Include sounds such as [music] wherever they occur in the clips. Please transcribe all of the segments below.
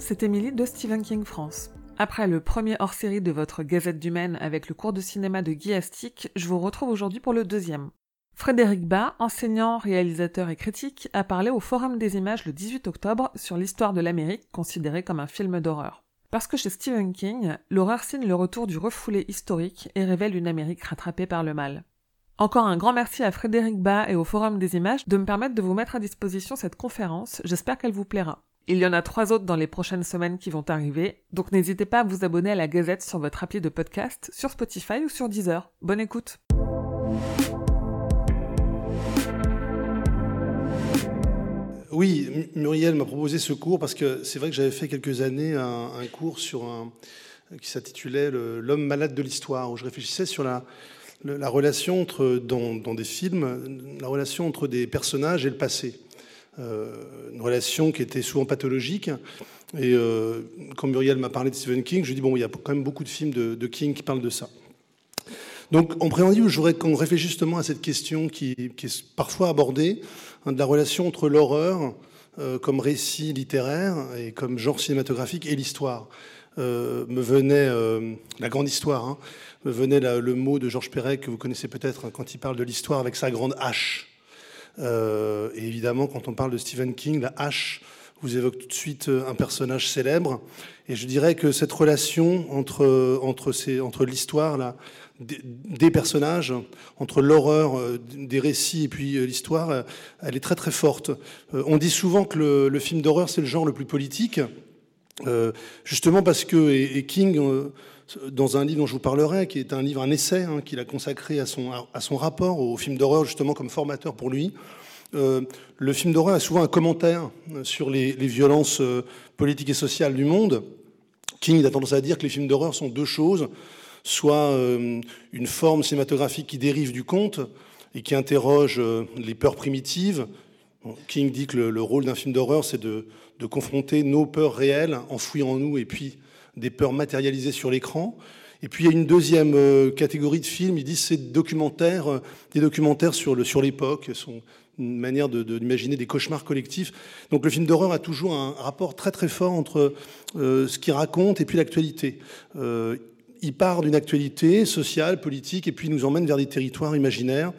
c'est Émilie de Stephen King France. Après le premier hors-série de votre Gazette du Maine avec le cours de cinéma de Guy Astic, je vous retrouve aujourd'hui pour le deuxième. Frédéric Bas, enseignant, réalisateur et critique, a parlé au Forum des images le 18 octobre sur l'histoire de l'Amérique considérée comme un film d'horreur. Parce que chez Stephen King, l'horreur signe le retour du refoulé historique et révèle une Amérique rattrapée par le mal. Encore un grand merci à Frédéric Bas et au Forum des images de me permettre de vous mettre à disposition cette conférence, j'espère qu'elle vous plaira. Il y en a trois autres dans les prochaines semaines qui vont arriver, donc n'hésitez pas à vous abonner à la Gazette sur votre appli de podcast, sur Spotify ou sur Deezer. Bonne écoute Oui, Muriel m'a proposé ce cours parce que c'est vrai que j'avais fait quelques années un, cours sur un, qui s'intitulait L'homme malade de l'histoire, où je réfléchissais sur la, la relation entre, dans, des films, la relation entre des personnages et le passé. Euh, une relation qui était souvent pathologique. Et euh, quand Muriel m'a parlé de Stephen King, je lui ai dit, bon, il y a quand même beaucoup de films de, King qui parlent de ça. Donc, en préambule, je voudrais qu'on réfléchisse justement à cette question qui, est parfois abordée, hein, de la relation entre l'horreur euh, comme récit littéraire et comme genre cinématographique et l'histoire. me venait la grande histoire, hein, me venait le mot de Georges Perec que vous connaissez peut-être hein, quand il parle de l'histoire avec sa grande hache. Euh, et évidemment, quand on parle de Stephen King, la hache vous évoque tout de suite euh, un personnage célèbre. Et je dirais que cette relation entre, entre, entre l'histoire des, personnages, entre l'horreur euh, des récits et puis l'histoire, elle est très très forte. On dit souvent que le, film d'horreur, c'est le genre le plus politique, justement parce que et King dans un livre dont je vous parlerai, qui est un livre, un essai hein, qu'il a consacré à son, à son rapport au film d'horreur, justement comme formateur pour lui. Euh, le film d'horreur a souvent un commentaire sur les, violences euh, politiques et sociales du monde. King a tendance à dire que les films d'horreur sont deux choses, soit euh, une forme cinématographique qui dérive du conte et qui interroge les peurs primitives. King dit que le, rôle d'un film d'horreur, c'est de, de confronter nos peurs réelles enfouies en nous et puis des peurs matérialisées sur l'écran. Et puis il y a une deuxième euh, catégorie de films, ils disent c'est documentaires, euh, des documentaires sur le sur l'époque, sont une manière d'imaginer de, des cauchemars collectifs. Donc le film d'horreur a toujours un rapport très très fort entre euh, ce qu'il raconte et puis l'actualité. il part d'une actualité sociale, politique, et puis nous emmène vers des territoires imaginaires,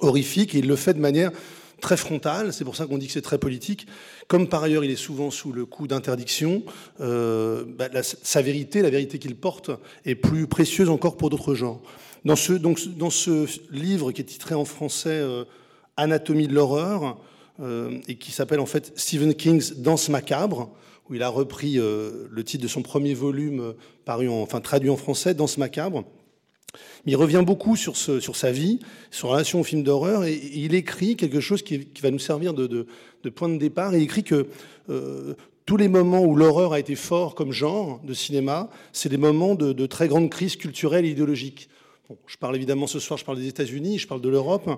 horrifiques, et il le fait de manière très frontal, c'est pour ça qu'on dit que c'est très politique. Comme par ailleurs il est souvent sous le coup d'interdiction, euh, bah, sa vérité, la vérité qu'il porte, est plus précieuse encore pour d'autres genres. Dans ce, donc, dans ce livre qui est titré en français euh, Anatomie de l'horreur, euh, et qui s'appelle en fait Stephen King's Danse macabre, où il a repris le titre de son premier volume paru enfin traduit en français, Danse macabre, il revient beaucoup sur, sa vie, sur sa relation au film d'horreur, et, il écrit quelque chose qui, va nous servir de, point de départ. Il écrit que euh, tous les moments où l'horreur a été fort comme genre de cinéma, c'est des moments de, très grande crise culturelle et idéologique. je parle évidemment ce soir, je parle des États-Unis, je parle de l'Europe,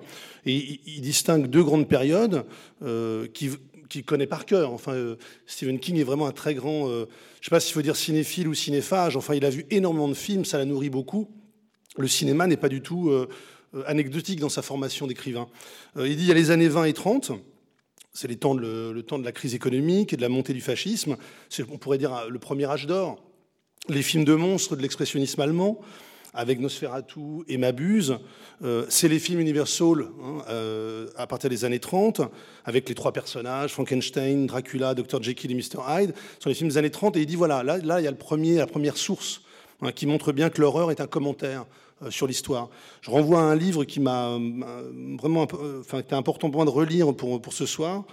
et il, distingue deux grandes périodes euh, qu'il connaît par cœur. Enfin, euh, Stephen King est vraiment un très grand, je ne sais pas s'il faut dire cinéphile ou cinéphage, enfin, il a vu énormément de films, ça l'a nourri beaucoup le cinéma n'est pas du tout euh, euh, anecdotique dans sa formation d'écrivain. Euh, il dit il y a les années 20 et 30, c'est le, temps de la crise économique et de la montée du fascisme, on pourrait dire, le premier âge d'or. Les films de monstres de l'expressionnisme allemand, avec Nosferatu et Mabuse, c'est les films Universal hein, à partir des années 30, avec les trois personnages, Frankenstein, Dracula, Dr. Jekyll et Mr. Hyde, ce sont les films des années 30, et il dit voilà, là, il y a la première source hein, qui montre bien que l'horreur est un commentaire sur l'histoire. Je renvoie à un livre qui m'a euh, vraiment, euh, enfin, était important pour moi de relire pour, pour ce soir,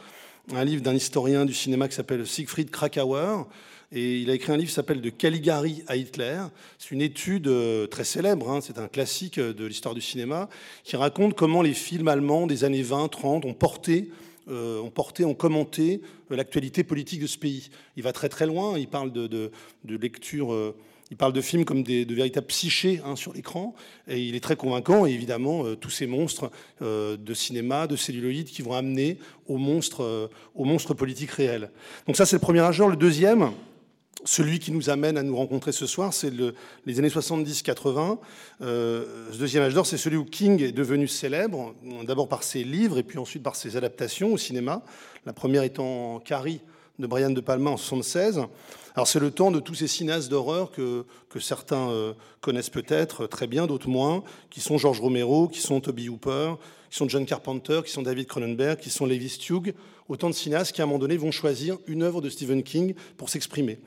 un livre d'un historien du cinéma qui s'appelle Siegfried Krakauer. Et il a écrit un livre qui s'appelle De Caligari à Hitler. C'est une étude très célèbre, hein, c'est un classique de l'histoire du cinéma, qui raconte comment les films allemands des années 20-30 ont porté ont porté, ont commenté l'actualité politique de ce pays. Il va très très loin, il parle de, de, de lecture il parle de films comme des, de véritables psychés hein, sur l'écran, et il est très convaincant, et évidemment, euh, tous ces monstres euh, de cinéma, de celluloïdes qui vont amener aux monstres, euh, aux monstres politiques réels. Donc ça, c'est le premier âge d'or. Le deuxième, celui qui nous amène à nous rencontrer ce soir, c'est le, les années 70-80. ce deuxième âge d'or, c'est celui où King est devenu célèbre, d'abord par ses livres et puis ensuite par ses adaptations au cinéma. La première étant Carrie de Brian De Palma en 76. Alors c'est le temps de tous ces cinéastes d'horreur que, certains connaissent peut-être très bien, d'autres moins, qui sont George Romero, qui sont Toby Hooper, qui sont John Carpenter, qui sont David Cronenberg, qui sont Levi Stugh, autant de cinéastes qui à un moment donné vont choisir une œuvre de Stephen King pour s'exprimer.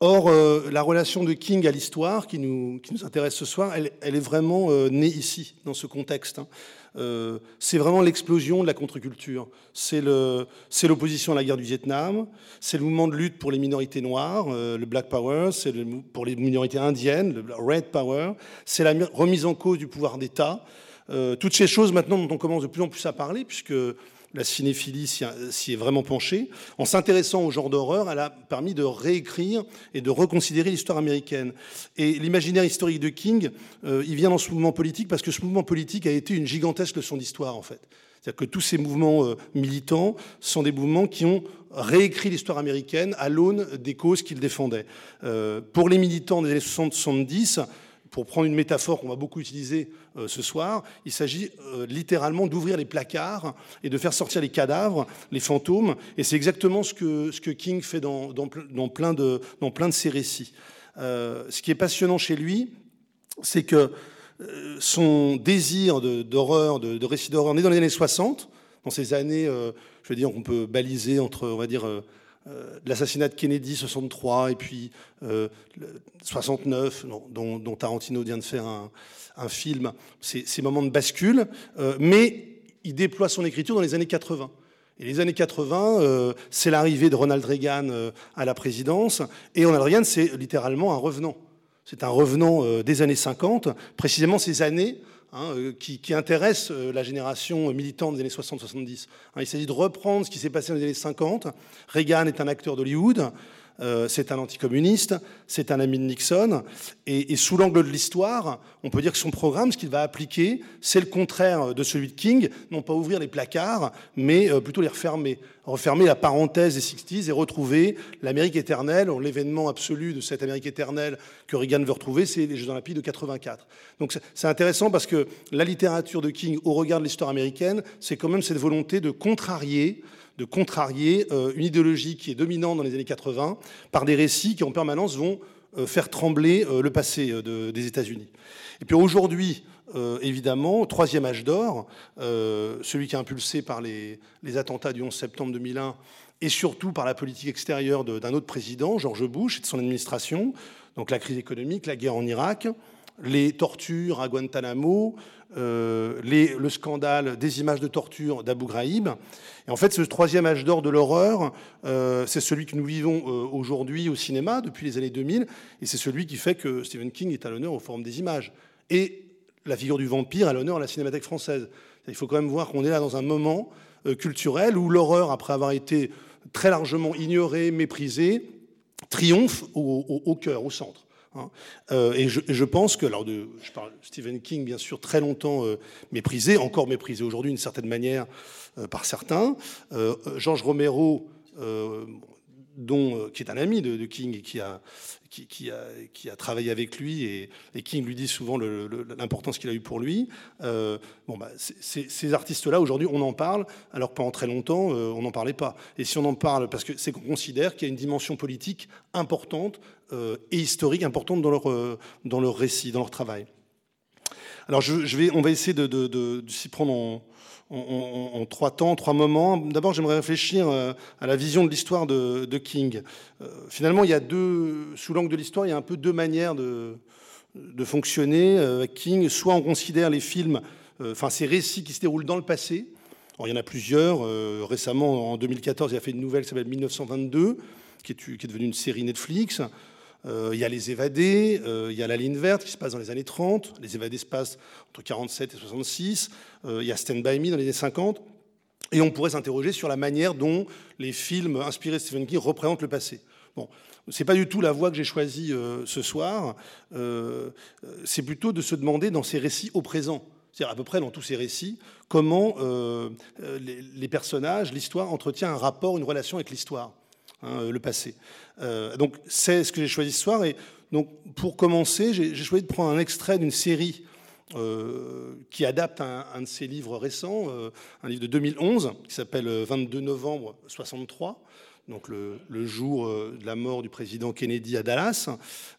Or, euh, la relation de King à l'histoire qui nous, intéresse ce soir, elle, est vraiment euh, née ici, dans ce contexte. Hein. Euh, c'est vraiment l'explosion de la contre-culture. C'est l'opposition à la guerre du Vietnam, c'est le mouvement de lutte pour les minorités noires, le Black Power, c'est pour les minorités indiennes, le Red Power, c'est la remise en cause du pouvoir d'État. toutes ces choses maintenant dont on commence de plus en plus à parler, puisque la cinéphilie s'y est vraiment penchée. En s'intéressant au genre d'horreur, elle a permis de réécrire et de reconsidérer l'histoire américaine. Et l'imaginaire historique de King, euh, il vient dans ce mouvement politique parce que ce mouvement politique a été une gigantesque leçon d'histoire, en fait. C'est-à-dire que tous ces mouvements euh, militants sont des mouvements qui ont réécrit l'histoire américaine à l'aune des causes qu'ils défendaient. Euh, pour les militants des années 60-70, pour prendre une métaphore qu'on va beaucoup utiliser euh, ce soir, il s'agit euh, littéralement d'ouvrir les placards et de faire sortir les cadavres, les fantômes. Et c'est exactement ce que, King fait dans, plein, de, ses récits. Euh, ce qui est passionnant chez lui, c'est que son désir d'horreur, de, récits d'horreur, né dans les années 60, dans ces années, je veux dire, qu'on peut baliser entre, on va dire, euh, l'assassinat de Kennedy 63 et puis 69, euh, dont, Tarantino vient de faire un, film, ces moments de bascule, euh, mais il déploie son écriture dans les années 80. Et les années 80, c'est l'arrivée de Ronald Reagan à la présidence, et Ronald Reagan, c'est littéralement un revenant. C'est un revenant des années 50, précisément ces années Hein, euh, qui, intéresse euh, la génération militante des années 60-70. Hein, il s'agit de reprendre ce qui s'est passé dans les années 50. Reagan est un acteur d'Hollywood. Euh, c'est un anticommuniste, c'est un ami de Nixon, et, sous l'angle de l'histoire, on peut dire que son programme, ce qu'il va appliquer, c'est le contraire de celui de King, non pas ouvrir les placards, mais euh, plutôt les refermer, refermer la parenthèse des 60s et retrouver l'Amérique éternelle. L'événement absolu de cette Amérique éternelle que Reagan veut retrouver, c'est les Jeux Olympiques de 84. Donc c'est intéressant parce que la littérature de King, au regard de l'histoire américaine, c'est quand même cette volonté de contrarier de contrarier euh, une idéologie qui est dominante dans les années 80 par des récits qui en permanence vont euh, faire trembler euh, le passé des États-Unis. Et puis aujourd'hui, évidemment, troisième âge d'or, celui qui est impulsé par les, attentats du 11 septembre 2001 et surtout par la politique extérieure d'un autre président, George Bush, et de son administration, donc la crise économique, la guerre en Irak, les tortures à Guantanamo, euh, le scandale des images de torture d'Abu Ghraib. Et en fait, ce troisième âge d'or de l'horreur, euh, c'est celui que nous vivons euh, aujourd'hui au cinéma depuis les années 2000, et c'est celui qui fait que Stephen King est à l'honneur au Forum des images. Et la figure du vampire à l'honneur à la Cinémathèque française. Il faut quand même voir qu'on est là dans un moment culturel où l'horreur, après avoir été très largement ignorée, méprisée, triomphe au cœur, au centre. Hein. Euh, et, je, pense que, alors Stephen King, bien sûr, très longtemps euh, méprisé, encore méprisé aujourd'hui d'une certaine manière euh, par certains. Georges Romero, dont, qui est un ami de, King et qui a, qui, a, qui a travaillé avec lui, et, King lui dit souvent l'importance qu'il a eu pour lui. bon, bah, ces artistes-là, aujourd'hui, on en parle, alors que pendant très longtemps, on n'en parlait pas. Et si on en parle, parce que c'est qu'on considère qu'il y a une dimension politique importante euh, et historiques importantes dans leur, euh, dans leur récit, dans leur travail. Alors je, vais, on va essayer de, de, s'y prendre en, en, trois temps, trois moments. D'abord, j'aimerais réfléchir euh, à la vision de l'histoire de, King. finalement, il y a deux, sous l'angle de l'histoire, il y a un peu deux manières de, fonctionner avec King. Soit on considère les films, enfin ces récits qui se déroulent dans le passé. Alors, il y en a plusieurs. récemment, en 2014, il a fait une nouvelle qui s'appelle 1922, qui est, qui est devenue une série Netflix. Euh, il y a Les Évadés, euh, il y a La Ligne Verte qui se passe dans les années 30, Les Évadés se passent entre 47 et 66, euh, il y a Stand By Me dans les années 50, et on pourrait s'interroger sur la manière dont les films inspirés de Stephen King représentent le passé. Bon, c'est pas du tout la voie que j'ai choisie ce soir, c'est plutôt de se demander dans ces récits au présent, c'est-à-dire à peu près dans tous ces récits, comment les, personnages, l'histoire entretient un rapport, une relation avec l'histoire. Hein, le passé. Euh, donc c'est ce que j'ai choisi ce soir. Et donc pour commencer, j'ai choisi de prendre un extrait d'une série euh, qui adapte un, de ses livres récents, un livre de 2011 qui s'appelle 22 novembre 63 donc le, jour de la mort du président Kennedy à Dallas,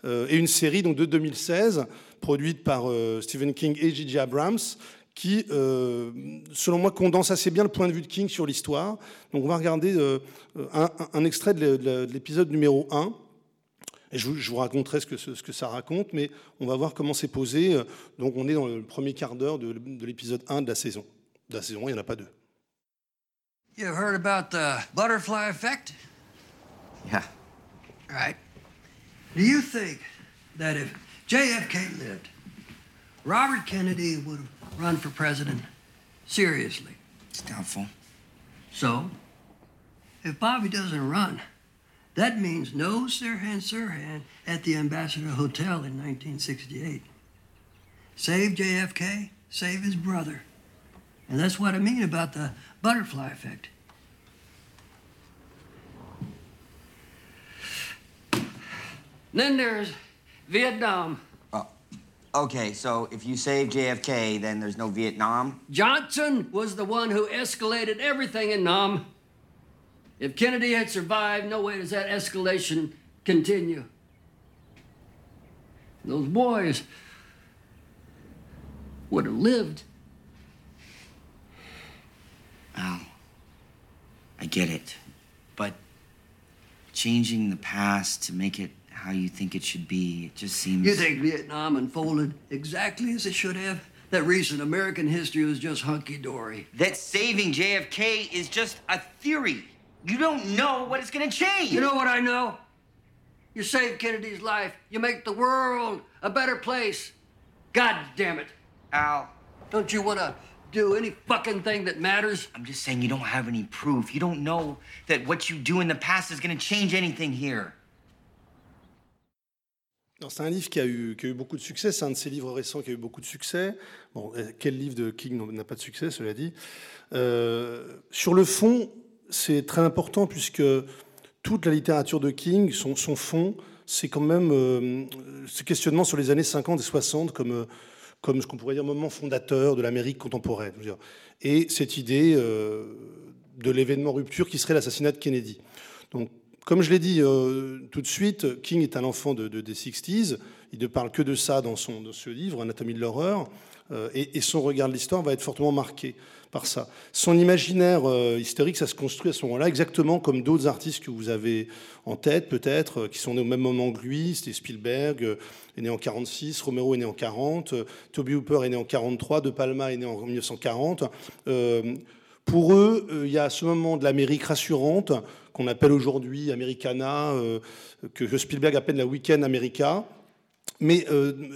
et une série donc, de 2016 produite par Stephen King et J.J. Abrams, qui, selon moi, condense assez bien le point de vue de King sur l'histoire. Donc on va regarder un, extrait de l'épisode numéro 1. Et je vous, raconterai ce que, ce, que, ça raconte, mais on va voir comment c'est posé. Donc on est dans le premier quart d'heure de, de l'épisode 1 de la saison. De la saison, il n'y en a pas deux. You heard about the butterfly effect? Yeah. Right. Do you think that if JFK lived, Robert Kennedy would have run for president seriously? It's doubtful. So, if Bobby doesn't run, that means no Sirhan Sirhan at the Ambassador Hotel in 1968. Save JFK, save his brother. And that's what I mean about the butterfly effect. Then there's Vietnam. Okay, so if you save JFK, then there's no Vietnam? Johnson was the one who escalated everything in Nam. If Kennedy had survived, no way does that escalation continue. Those boys would have lived. Al, I get it. But changing the past to make it how you think it should be, it just seems. You think Vietnam unfolded exactly as it should have? That recent American history was just hunky dory. That saving JFK is just a theory. You don't know what it's going to change. You know what I know? You save Kennedy's life. You make the world a better place. God damn it. Al. Don't you want to do any fucking thing that matters? I'm just saying you don't have any proof. You don't know that what you do in the past is going to change anything here. C'est un livre qui a, eu, qui a eu beaucoup de succès. C'est un de ces livres récents qui a eu beaucoup de succès. Bon, quel livre de King n'a pas de succès, cela dit euh, Sur le fond, c'est très important puisque toute la littérature de King, son, son fond, c'est quand même euh, ce questionnement sur les années 50 et 60 comme, euh, comme ce qu'on pourrait dire moment fondateur de l'Amérique contemporaine. Et cette idée euh, de l'événement rupture qui serait l'assassinat de Kennedy. Donc, comme je l'ai dit tout de suite, King est un enfant de, des 60s. Il ne parle que de ça dans, son, ce livre, Anatomie de l'horreur. Et, et, son regard de l'histoire va être fortement marqué par ça. Son imaginaire euh, historique, ça se construit à ce moment-là, exactement comme d'autres artistes que vous avez en tête, peut-être, euh, qui sont nés au même moment que lui. C'était Spielberg, euh, est né en 46, Romero est né en 40, Toby Hooper est né en 43, De Palma est né en 1940. pour eux, il y a ce moment de l'Amérique rassurante qu'on appelle aujourd'hui Americana, que Spielberg appelle la Weekend America. Mais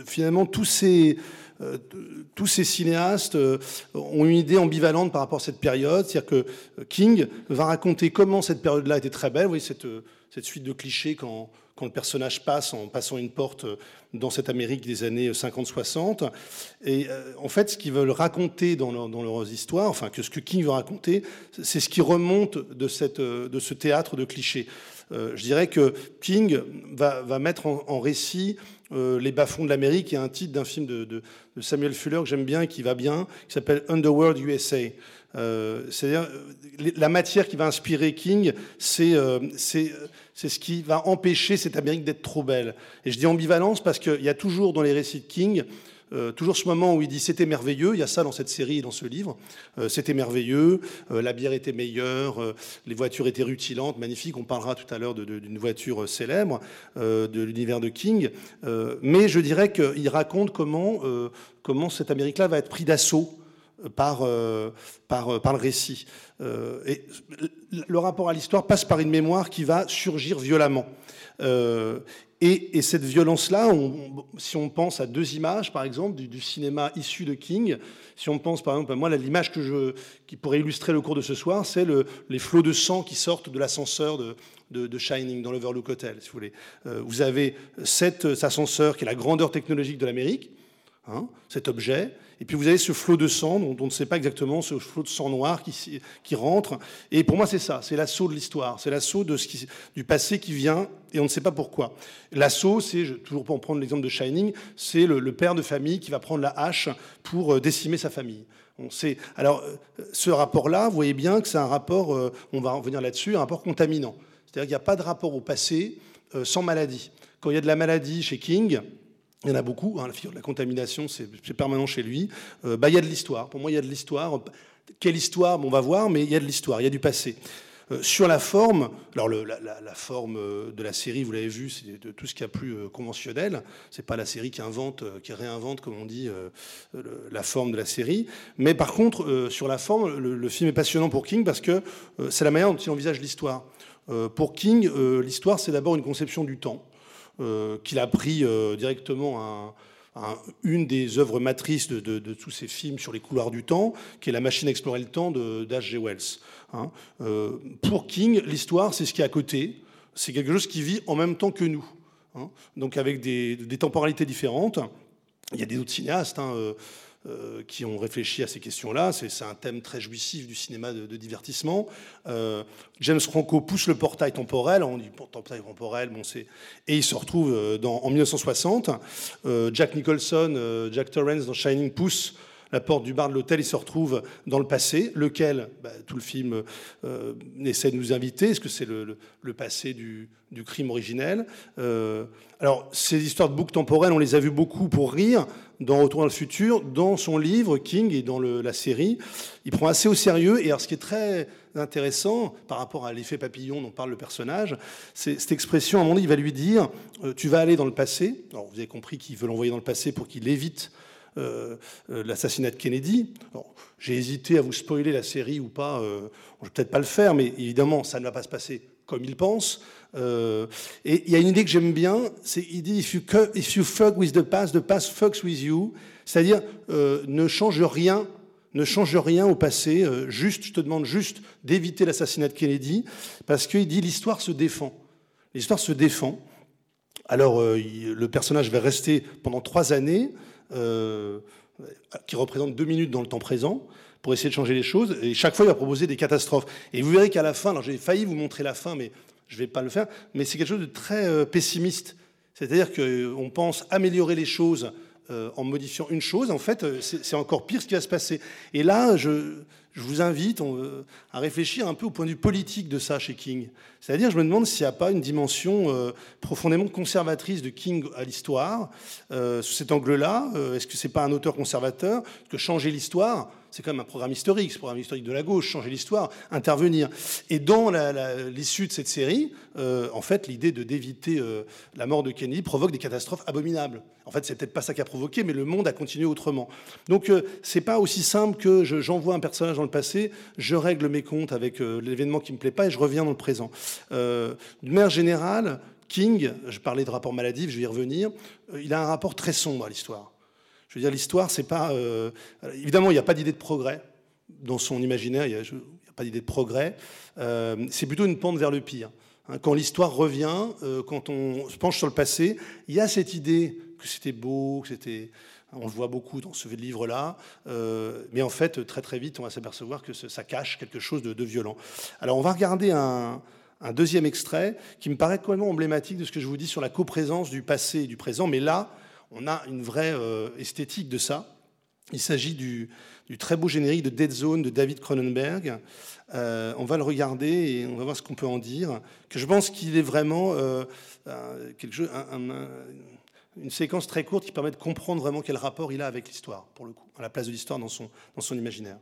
finalement, tous ces, euh, tous ces cinéastes euh, ont une idée ambivalente par rapport à cette période. C'est-à-dire que euh, King va raconter comment cette période-là était très belle. Vous voyez cette, cette suite de clichés quand, quand, le personnage passe en passant une porte dans cette Amérique des années 50-60. Et en fait, ce qu'ils veulent raconter dans, dans, leurs histoires, enfin, que ce que King veut raconter, c'est ce qui remonte de, cette, de ce théâtre de clichés. je dirais que King va, va mettre en, en récit euh, les bas-fonds de l'Amérique. A un titre d'un film de, Samuel Fuller que j'aime bien, qui va bien, qui s'appelle Underworld USA. Euh, c'est-à-dire, euh, la matière qui va inspirer King, c'est ce qui va empêcher cette Amérique d'être trop belle. Et je dis ambivalence parce qu'il y a toujours dans les récits de King euh, toujours ce moment où il dit c'était merveilleux, il y a ça dans cette série et dans ce livre, euh, c'était merveilleux, euh, la bière était meilleure, les voitures étaient rutilantes, magnifiques, on parlera tout à l'heure d'une voiture célèbre de l'univers de King, mais je dirais qu'il raconte comment, comment cette Amérique-là va être pris d'assaut par, par, par, le récit. et le rapport à l'histoire passe par une mémoire qui va surgir violemment. Et, cette violence-là, si on pense à deux images, par exemple, du, cinéma issu de King, si on pense par exemple à moi, l'image qui pourrait illustrer le cours de ce soir, c'est le, les flots de sang qui sortent de l'ascenseur de, de, Shining dans l'Overlook Hotel, si vous voulez. Euh, vous avez cet ascenseur qui est la grandeur technologique de l'Amérique, hein, cet objet, et puis vous avez ce flot de sang dont, on ne sait pas exactement, ce flot de sang noir qui, rentre. Et pour moi, c'est ça, c'est l'assaut de l'histoire, c'est l'assaut du passé qui vient et on ne sait pas pourquoi. L'assaut, c'est, toujours pour en prendre l'exemple de Shining, c'est le, père de famille qui va prendre la hache pour euh, décimer sa famille. Alors, euh, ce rapport-là, vous voyez bien que c'est un rapport, euh, on va revenir là-dessus, un rapport contaminant. C'est-à-dire qu'il n'y a pas de rapport au passé sans maladie. Quand il y a de la maladie chez King, il y en a beaucoup, hein, la figure de la contamination, c'est permanent chez lui, euh, bah, il y a de l'histoire. Pour moi, il y a de l'histoire. Quelle histoire On va voir, mais il y a de l'histoire, il y a du passé. Euh, sur la forme, alors la, forme euh, de la série, vous l'avez vu, c'est de tout ce qui a plus euh, conventionnel. C'est pas la série qui invente, qui réinvente, comme on dit, la forme de la série. Mais par contre, sur la forme, le, film est passionnant pour King parce que c'est la manière dont il envisage l'histoire. pour King, l'histoire, c'est d'abord une conception du temps qu'il a pris directement à une des œuvres matrices de, tous ces films sur les couloirs du temps, qui est La machine à explorer le temps d'H.G. Wells. Hein. Euh, pour King, l'histoire, c'est ce qui est à côté, c'est quelque chose qui vit en même temps que nous, hein. donc avec des, temporalités différentes. Il y a des autres cinéastes. Hein, euh, qui ont réfléchi à ces questions-là. C'est un thème très jouissif du cinéma de, divertissement. Euh, James Franco pousse le portail temporel, on dit portail temporel, et il se retrouve euh, en 1960. Jack Nicholson, Jack Torrance dans Shining pousse la porte du bar de l'hôtel, il se retrouve dans le passé, lequel? Bah, tout le film euh, essaie de nous inviter. Est-ce que c'est le, passé du, crime originel? Euh, Alors, ces histoires de boucles temporelles, on les a vues beaucoup pour rire dans Retour dans le futur, dans son livre King et dans la série. Il prend assez au sérieux. Et alors, ce qui est très intéressant par rapport à l'effet papillon dont parle le personnage, c'est cette expression, à un moment donné, il va lui dire euh, Tu vas aller dans le passé. Alors, vous avez compris qu'il veut l'envoyer dans le passé pour qu'il évite euh, euh, l'assassinat de Kennedy. J'ai hésité à vous spoiler la série ou pas. Euh, je vais peut-être pas le faire, mais évidemment, ça ne va pas se passer comme il pense. et il y a une idée que j'aime bien, c'est il dit if you, if you fuck with the past, the past fucks with you. C'est-à-dire ne change rien ne change rien au passé, juste, je te demande juste d'éviter l'assassinat de Kennedy, parce qu'il dit l'histoire se défend. L'histoire se défend. Alors, le personnage va rester pendant trois années, euh, qui représente deux minutes dans le temps présent pour essayer de changer les choses. Et chaque fois, il va proposer des catastrophes. Et vous verrez qu'à la fin, alors j'ai failli vous montrer la fin, mais je ne vais pas le faire, mais c'est quelque chose de très euh, pessimiste. C'est-à-dire qu'on pense améliorer les choses euh, en modifiant une chose. En fait, c'est encore pire ce qui va se passer. Et là, je, je vous invite à réfléchir un peu au point de vue politique de ça chez King. C'est-à-dire, je me demande s'il n'y a pas une dimension euh, profondément conservatrice de King à l'histoire. Euh, sous cet angle-là, euh, est-ce que c'est pas un auteur conservateur? Que changer l'histoire c'est quand même un programme historique, un programme historique de la gauche, changer l'histoire, intervenir. Et dans l'issue de cette série, euh, en fait, l'idée de d'éviter euh, la mort de Kennedy provoque des catastrophes abominables. En fait, c'est peut-être pas ça qui a provoqué, mais le monde a continué autrement. Donc, euh, c'est pas aussi simple que j'envoie un personnage dans le passé, je règle mes comptes avec l'événement qui me plaît pas et je reviens dans le présent. D'une manière générale, King, je parlais de rapport maladif, je vais y revenir, il a un rapport très sombre à l'histoire. Je veux dire, l'histoire, c'est pas. Euh, évidemment, il n'y a pas d'idée de progrès dans son imaginaire. Il n'y a, pas d'idée de progrès. Euh, c'est plutôt une pente vers le pire. Hein. quand l'histoire revient, euh, quand on se penche sur le passé, il y a cette idée que c'était beau, que c'était. On le voit beaucoup dans ce livre-là, mais en fait, très très vite, on va s'apercevoir que ça cache quelque chose de, violent. Alors, on va regarder un, un deuxième extrait qui me paraît complètement emblématique de ce que je vous dis sur la coprésence du passé et du présent, mais là, on a une vraie euh, esthétique de ça. Il s'agit du, très beau générique de Dead Zone de David Cronenberg. Euh, on va le regarder et on va voir ce qu'on peut en dire. Que je pense qu'il est vraiment euh, une séquence très courte qui permet de comprendre vraiment quel rapport il a avec l'histoire, pour le coup, à la place de l'histoire dans son imaginaire.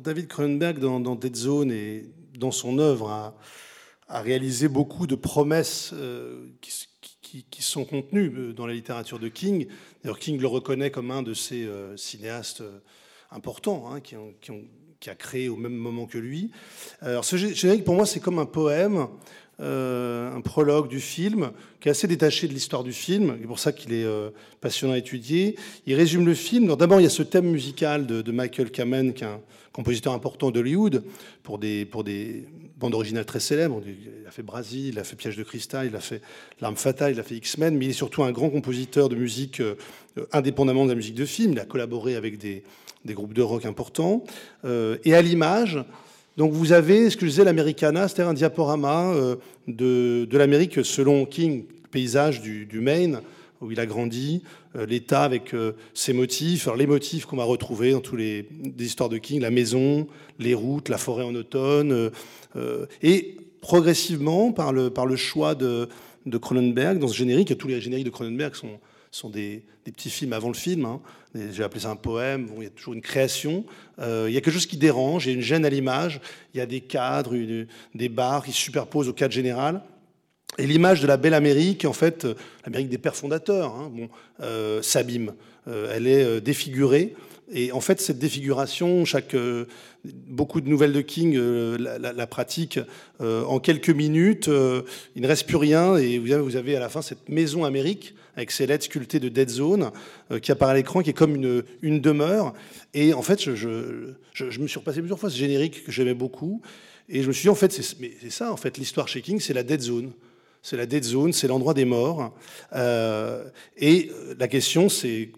David Cronenberg, dans, Dead Zone et dans son œuvre, a, réalisé beaucoup de promesses euh, qui, sont contenues euh, dans la littérature de King. D'ailleurs, King le reconnaît comme un de ses euh, cinéastes importants, hein, qui, qui, a créé au même moment que lui. Alors, ce générique, pour moi, c'est comme un poème euh, un prologue du film, qui est assez détaché de l'histoire du film, c'est pour ça qu'il est euh, passionnant à étudier. Il résume le film. D'abord, il y a ce thème musical de, Michael Kamen, qui est un compositeur important d'Hollywood, pour des, bandes originales très célèbres. Il a fait Brasil, il a fait Piège de cristal, il a fait L'arme fatale, il a fait X-Men, mais il est surtout un grand compositeur de musique euh, indépendamment de la musique de film. Il a collaboré avec des groupes de rock importants. et à l'image, donc vous avez ce que je disais, l'Americana, c'est-à-dire un diaporama euh, de, l'Amérique selon King, paysage du, Maine, où il a grandi, euh, l'État avec euh, ses motifs, alors les motifs qu'on va retrouver dans tous les, histoires de King, la maison, les routes, la forêt en automne, et progressivement, par le, par le choix de, de Cronenberg, dans ce générique, tous les génériques de Cronenberg sont sont des, petits films avant le film. Hein. J'ai appelé ça un poème. il y a toujours une création. Euh, il y a quelque chose qui dérange. Il y a une gêne à l'image. Il y a des cadres, des barres qui se superposent au cadre général. Et l'image de la belle Amérique, en fait, euh, l'Amérique des pères fondateurs, hein, bon, euh, s'abîme. elle est défigurée. Et en fait, cette défiguration, beaucoup de nouvelles de King la, la, en quelques minutes. il ne reste plus rien. Et vous avez à la fin cette maison Amérique avec ses lettres sculptées de Dead Zone euh, qui apparaît à l'écran, qui est comme une, demeure. Et en fait, je, me suis repassé plusieurs fois ce générique que j'aimais beaucoup. Et je me suis dit, en fait, c'est ça, en fait, l'histoire chez King, c'est la Dead Zone. C'est la Dead Zone, c'est l'endroit des morts. Euh, et la question, c'est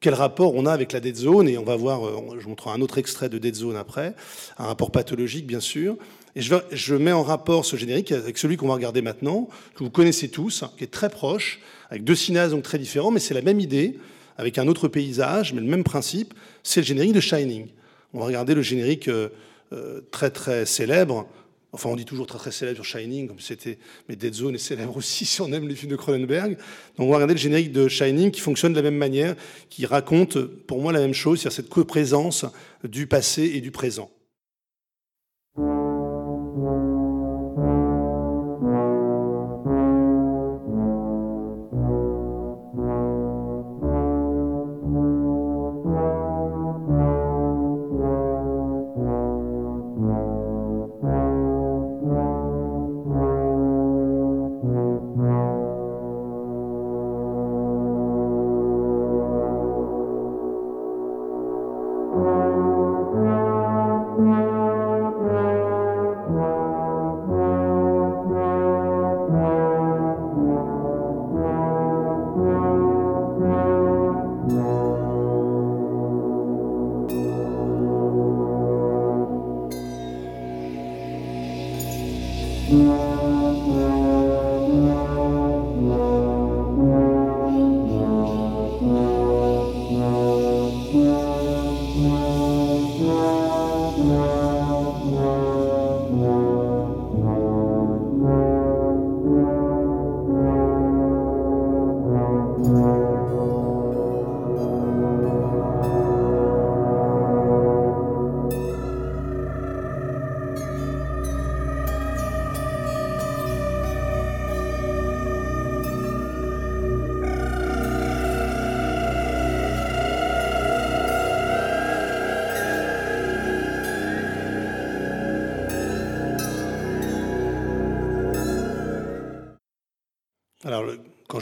quel rapport on a avec la Dead Zone? Et on va voir, euh, je montrerai un autre extrait de Dead Zone après, un rapport pathologique, bien sûr. Et je, je mets en rapport ce générique avec celui qu'on va regarder maintenant, que vous connaissez tous, hein, qui est très proche, avec deux cinéastes donc très différents, mais c'est la même idée, avec un autre paysage, mais le même principe. C'est le générique de Shining. On va regarder le générique euh, euh, très très célèbre. Enfin, on dit toujours très très célèbre sur Shining, comme c'était. Mais Dead Zone est célèbre [laughs] aussi si on aime les films de Cronenberg. Donc, on va regarder le générique de Shining qui fonctionne de la même manière, qui raconte pour moi la même chose, c'est-à-dire cette coprésence du passé et du présent.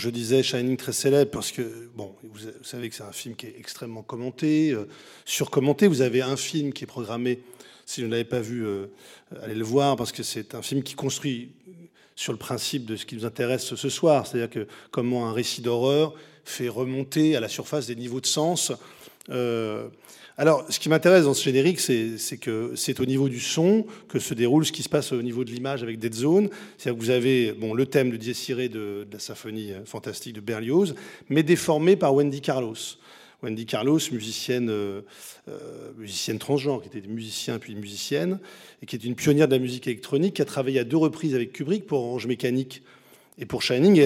Je disais Shining très célèbre parce que, vous, savez que c'est un film qui est extrêmement commenté, euh, surcommenté. Vous avez un film qui est programmé, si vous ne l'avez pas vu, euh, allez le voir, parce que c'est un film qui construit sur le principe de ce qui nous intéresse ce soir, c'est-à-dire que comment un récit d'horreur fait remonter à la surface des niveaux de sens. Euh, alors, ce qui m'intéresse dans ce générique, c'est que c'est au niveau du son que se déroule ce qui se passe au niveau de l'image avec Dead Zone. C'est-à-dire que vous avez bon, le thème de Dies de, de, la symphonie euh, fantastique de Berlioz, mais déformé par Wendy Carlos. Wendy Carlos, musicienne, euh, musicienne transgenre, qui était musicien puis musicienne, et qui est une pionnière de la musique électronique, qui a travaillé à deux reprises avec Kubrick pour Orange Mécanique et pour Shining.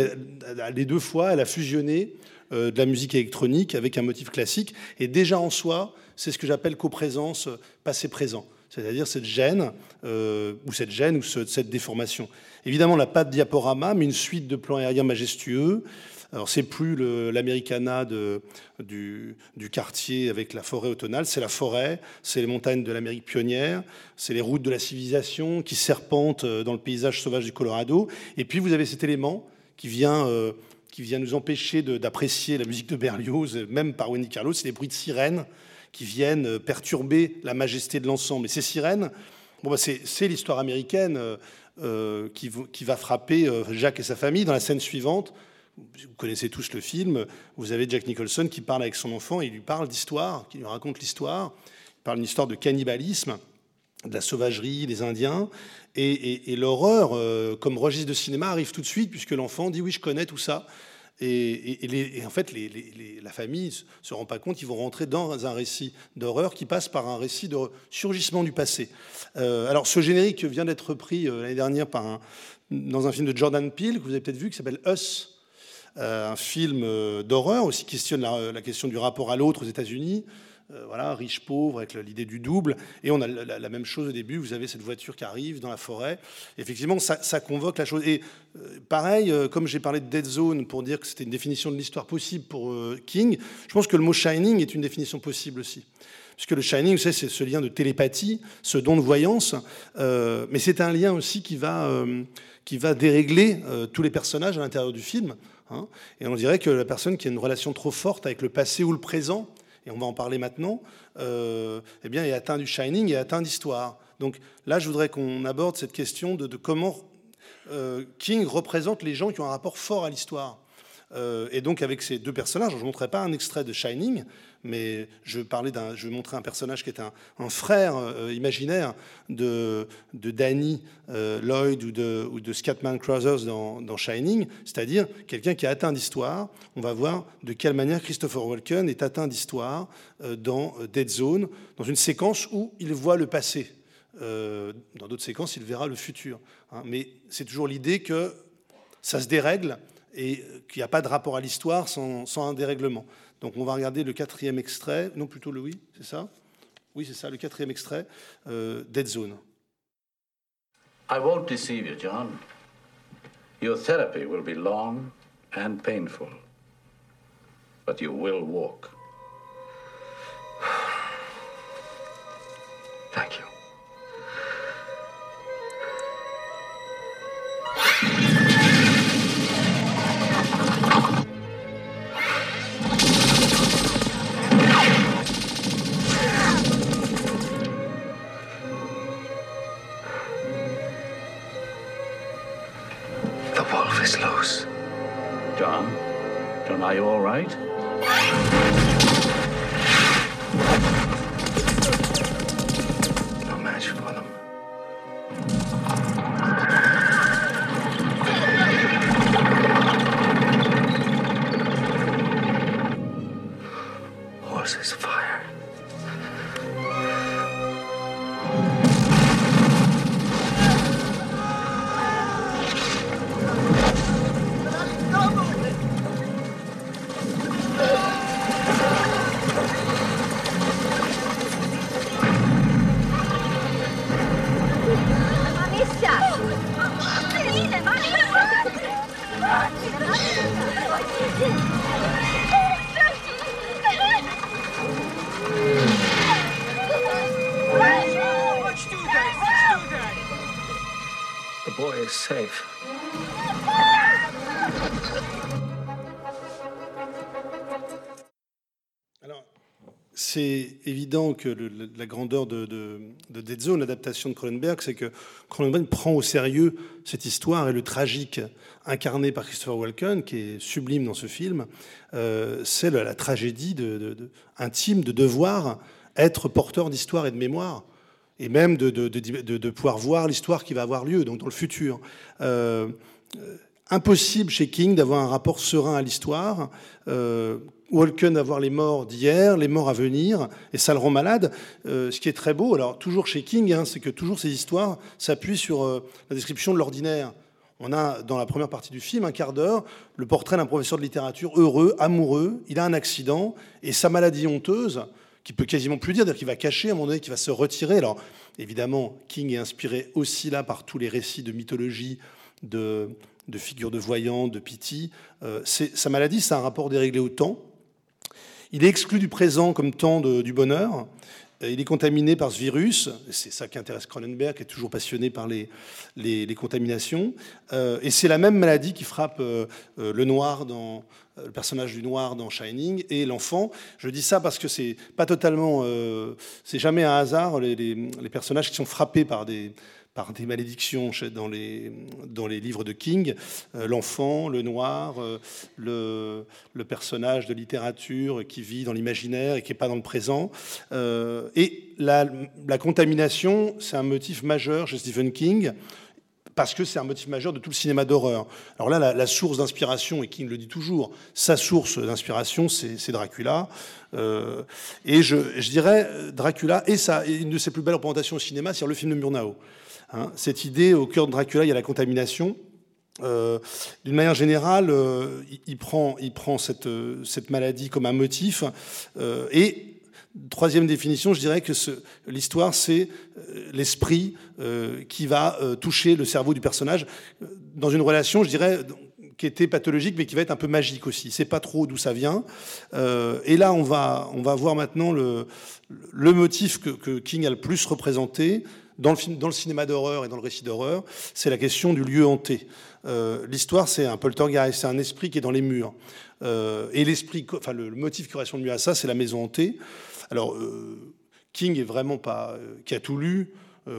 les deux fois, elle a fusionné de la musique électronique avec un motif classique. Et déjà en soi, c'est ce que j'appelle coprésence passé-présent, c'est-à-dire cette gêne, ou cette gêne, ou cette déformation. Évidemment, n'a pas de diaporama, mais une suite de plans aériens majestueux, alors c'est plus l'Americana du, du, quartier avec la forêt automnale, c'est la forêt, c'est les montagnes de l'Amérique pionnière, c'est les routes de la civilisation qui serpentent euh, dans le paysage sauvage du Colorado. Et puis vous avez cet élément qui vient, euh, qui vient nous empêcher d'apprécier la musique de Berlioz, même par Wendy Carlos, c'est les bruits de sirènes qui viennent euh, perturber la majesté de l'ensemble. Et ces sirènes, bon bah c'est l'histoire américaine qui, qui, va frapper Jacques et sa famille dans la scène suivante vous connaissez tous le film, vous avez Jack Nicholson qui parle avec son enfant et il lui parle d'histoire, qui lui raconte l'histoire. Il parle d'une histoire de cannibalisme, de la sauvagerie des Indiens. Et, l'horreur, euh, comme registre de cinéma, arrive tout de suite, puisque l'enfant dit Oui, je connais tout ça. Et, en fait, la famille se rend pas compte, ils vont rentrer dans un récit d'horreur qui passe par un récit de surgissement du passé. Euh, alors, ce générique vient d'être repris euh, l'année dernière dans un film de Jordan Peele, que vous avez peut-être vu, qui s'appelle Us, un film d'horreur aussi questionne la, question du rapport à l'autre aux États-Unis. Euh, voilà, riche, pauvre, avec l'idée du double. Et on a la, même chose au début. Vous avez cette voiture qui arrive dans la forêt. Effectivement, ça, convoque la chose. Et pareil, comme j'ai parlé de Dead Zone pour dire que c'était une définition de l'histoire possible pour King, je pense que le mot Shining est une définition possible aussi. Puisque le Shining, c'est ce lien de télépathie, ce don de voyance, mais c'est un lien aussi qui va, qui va dérégler tous les personnages à l'intérieur du film. Hein. et on dirait que la personne qui a une relation trop forte avec le passé ou le présent, et on va en parler maintenant, euh, eh bien, est atteint du shining et atteint d'histoire. Donc là, je voudrais qu'on aborde cette question de, comment euh, King représente les gens qui ont un rapport fort à l'histoire. Euh, et donc avec ces deux personnages, je ne montrerai pas un extrait de Shining, mais je, parlais d'un, je montrer un personnage qui est un, frère euh, imaginaire de, de Danny euh, Lloyd ou de, ou de Scatman Crothers dans, Shining, c'est-à-dire quelqu'un qui a atteint d'histoire. On va voir de quelle manière Christopher Walken est atteint d'histoire dans Dead Zone, dans une séquence où il voit le passé. dans d'autres séquences, il verra le futur. Hein. mais c'est toujours l'idée que ça se dérègle et qu'il n'y a pas de rapport à l'histoire sans, un dérèglement. Donc on va regarder le quatrième extrait, non plutôt le oui, c'est ça? Oui, c'est ça, le quatrième extrait, euh, Dead Zone. I won't deceive you, John. Your therapy will be long and painful, but you will walk. Que la grandeur de, Dead Zone, l'adaptation de Cronenberg, c'est que Cronenberg prend au sérieux cette histoire et le tragique incarné par Christopher Walken, qui est sublime dans ce film, euh, c'est la, tragédie intime de devoir être porteur d'histoire et de mémoire, et même de, pouvoir voir l'histoire qui va avoir lieu, donc dans le futur. Euh, impossible chez King d'avoir un rapport serein à l'histoire. Euh, Walken avoir les morts d'hier, les morts à venir, et ça le rend malade. Euh, ce qui est très beau, alors toujours chez King, hein, c'est que toujours ces histoires s'appuient sur euh, la description de l'ordinaire. On a dans la première partie du film, un quart d'heure, le portrait d'un professeur de littérature heureux, amoureux, il a un accident, et sa maladie honteuse, qui peut quasiment plus dire, dire qu'il va cacher, à un moment donné, qu'il va se retirer. Alors, évidemment, King est inspiré aussi là par tous les récits de mythologie, de, figures de voyants, de piti. Euh, sa maladie, c'est un rapport déréglé au temps. Il est exclu du présent comme temps du bonheur. Euh, il est contaminé par ce virus, c'est ça qui intéresse Cronenberg, qui est toujours passionné par les, contaminations. Euh, et c'est la même maladie qui frappe le noir dans le personnage du noir dans Shining et l'enfant. Je dis ça parce que c'est pas totalement, c'est jamais un hasard les, personnages qui sont frappés par des par des malédictions dans les, livres de King, euh, l'enfant, le noir, euh, le, personnage de littérature qui vit dans l'imaginaire et qui n'est pas dans le présent. Euh, et la, contamination, c'est un motif majeur chez Stephen King parce que c'est un motif majeur de tout le cinéma d'horreur. Alors là, la, source d'inspiration, et King le dit toujours, sa source d'inspiration, c'est Dracula. et je, dirais, Dracula et une de ses plus belles représentations au cinéma, c'est le film de Murnau. Hein, cette idée, au cœur de Dracula, il y a la contamination. Euh, d'une manière générale, euh, il, prend, prend cette, maladie comme un motif. Euh, et troisième définition, je dirais que l'histoire, c'est l'esprit qui va toucher le cerveau du personnage dans une relation, je dirais, qui était pathologique, mais qui va être un peu magique aussi. C'est pas trop d'où ça vient. et là, on va, voir maintenant le, motif que King a le plus représenté, dans le, cinéma d'horreur et dans le récit d'horreur, c'est la question du lieu hanté. Euh, l'histoire, c'est un poltergeist, c'est un esprit qui est dans les murs. Euh, et l'esprit, enfin, le, motif le mieux à ça, c'est la maison hantée. Alors, euh, King est vraiment pas, qui a tout lu,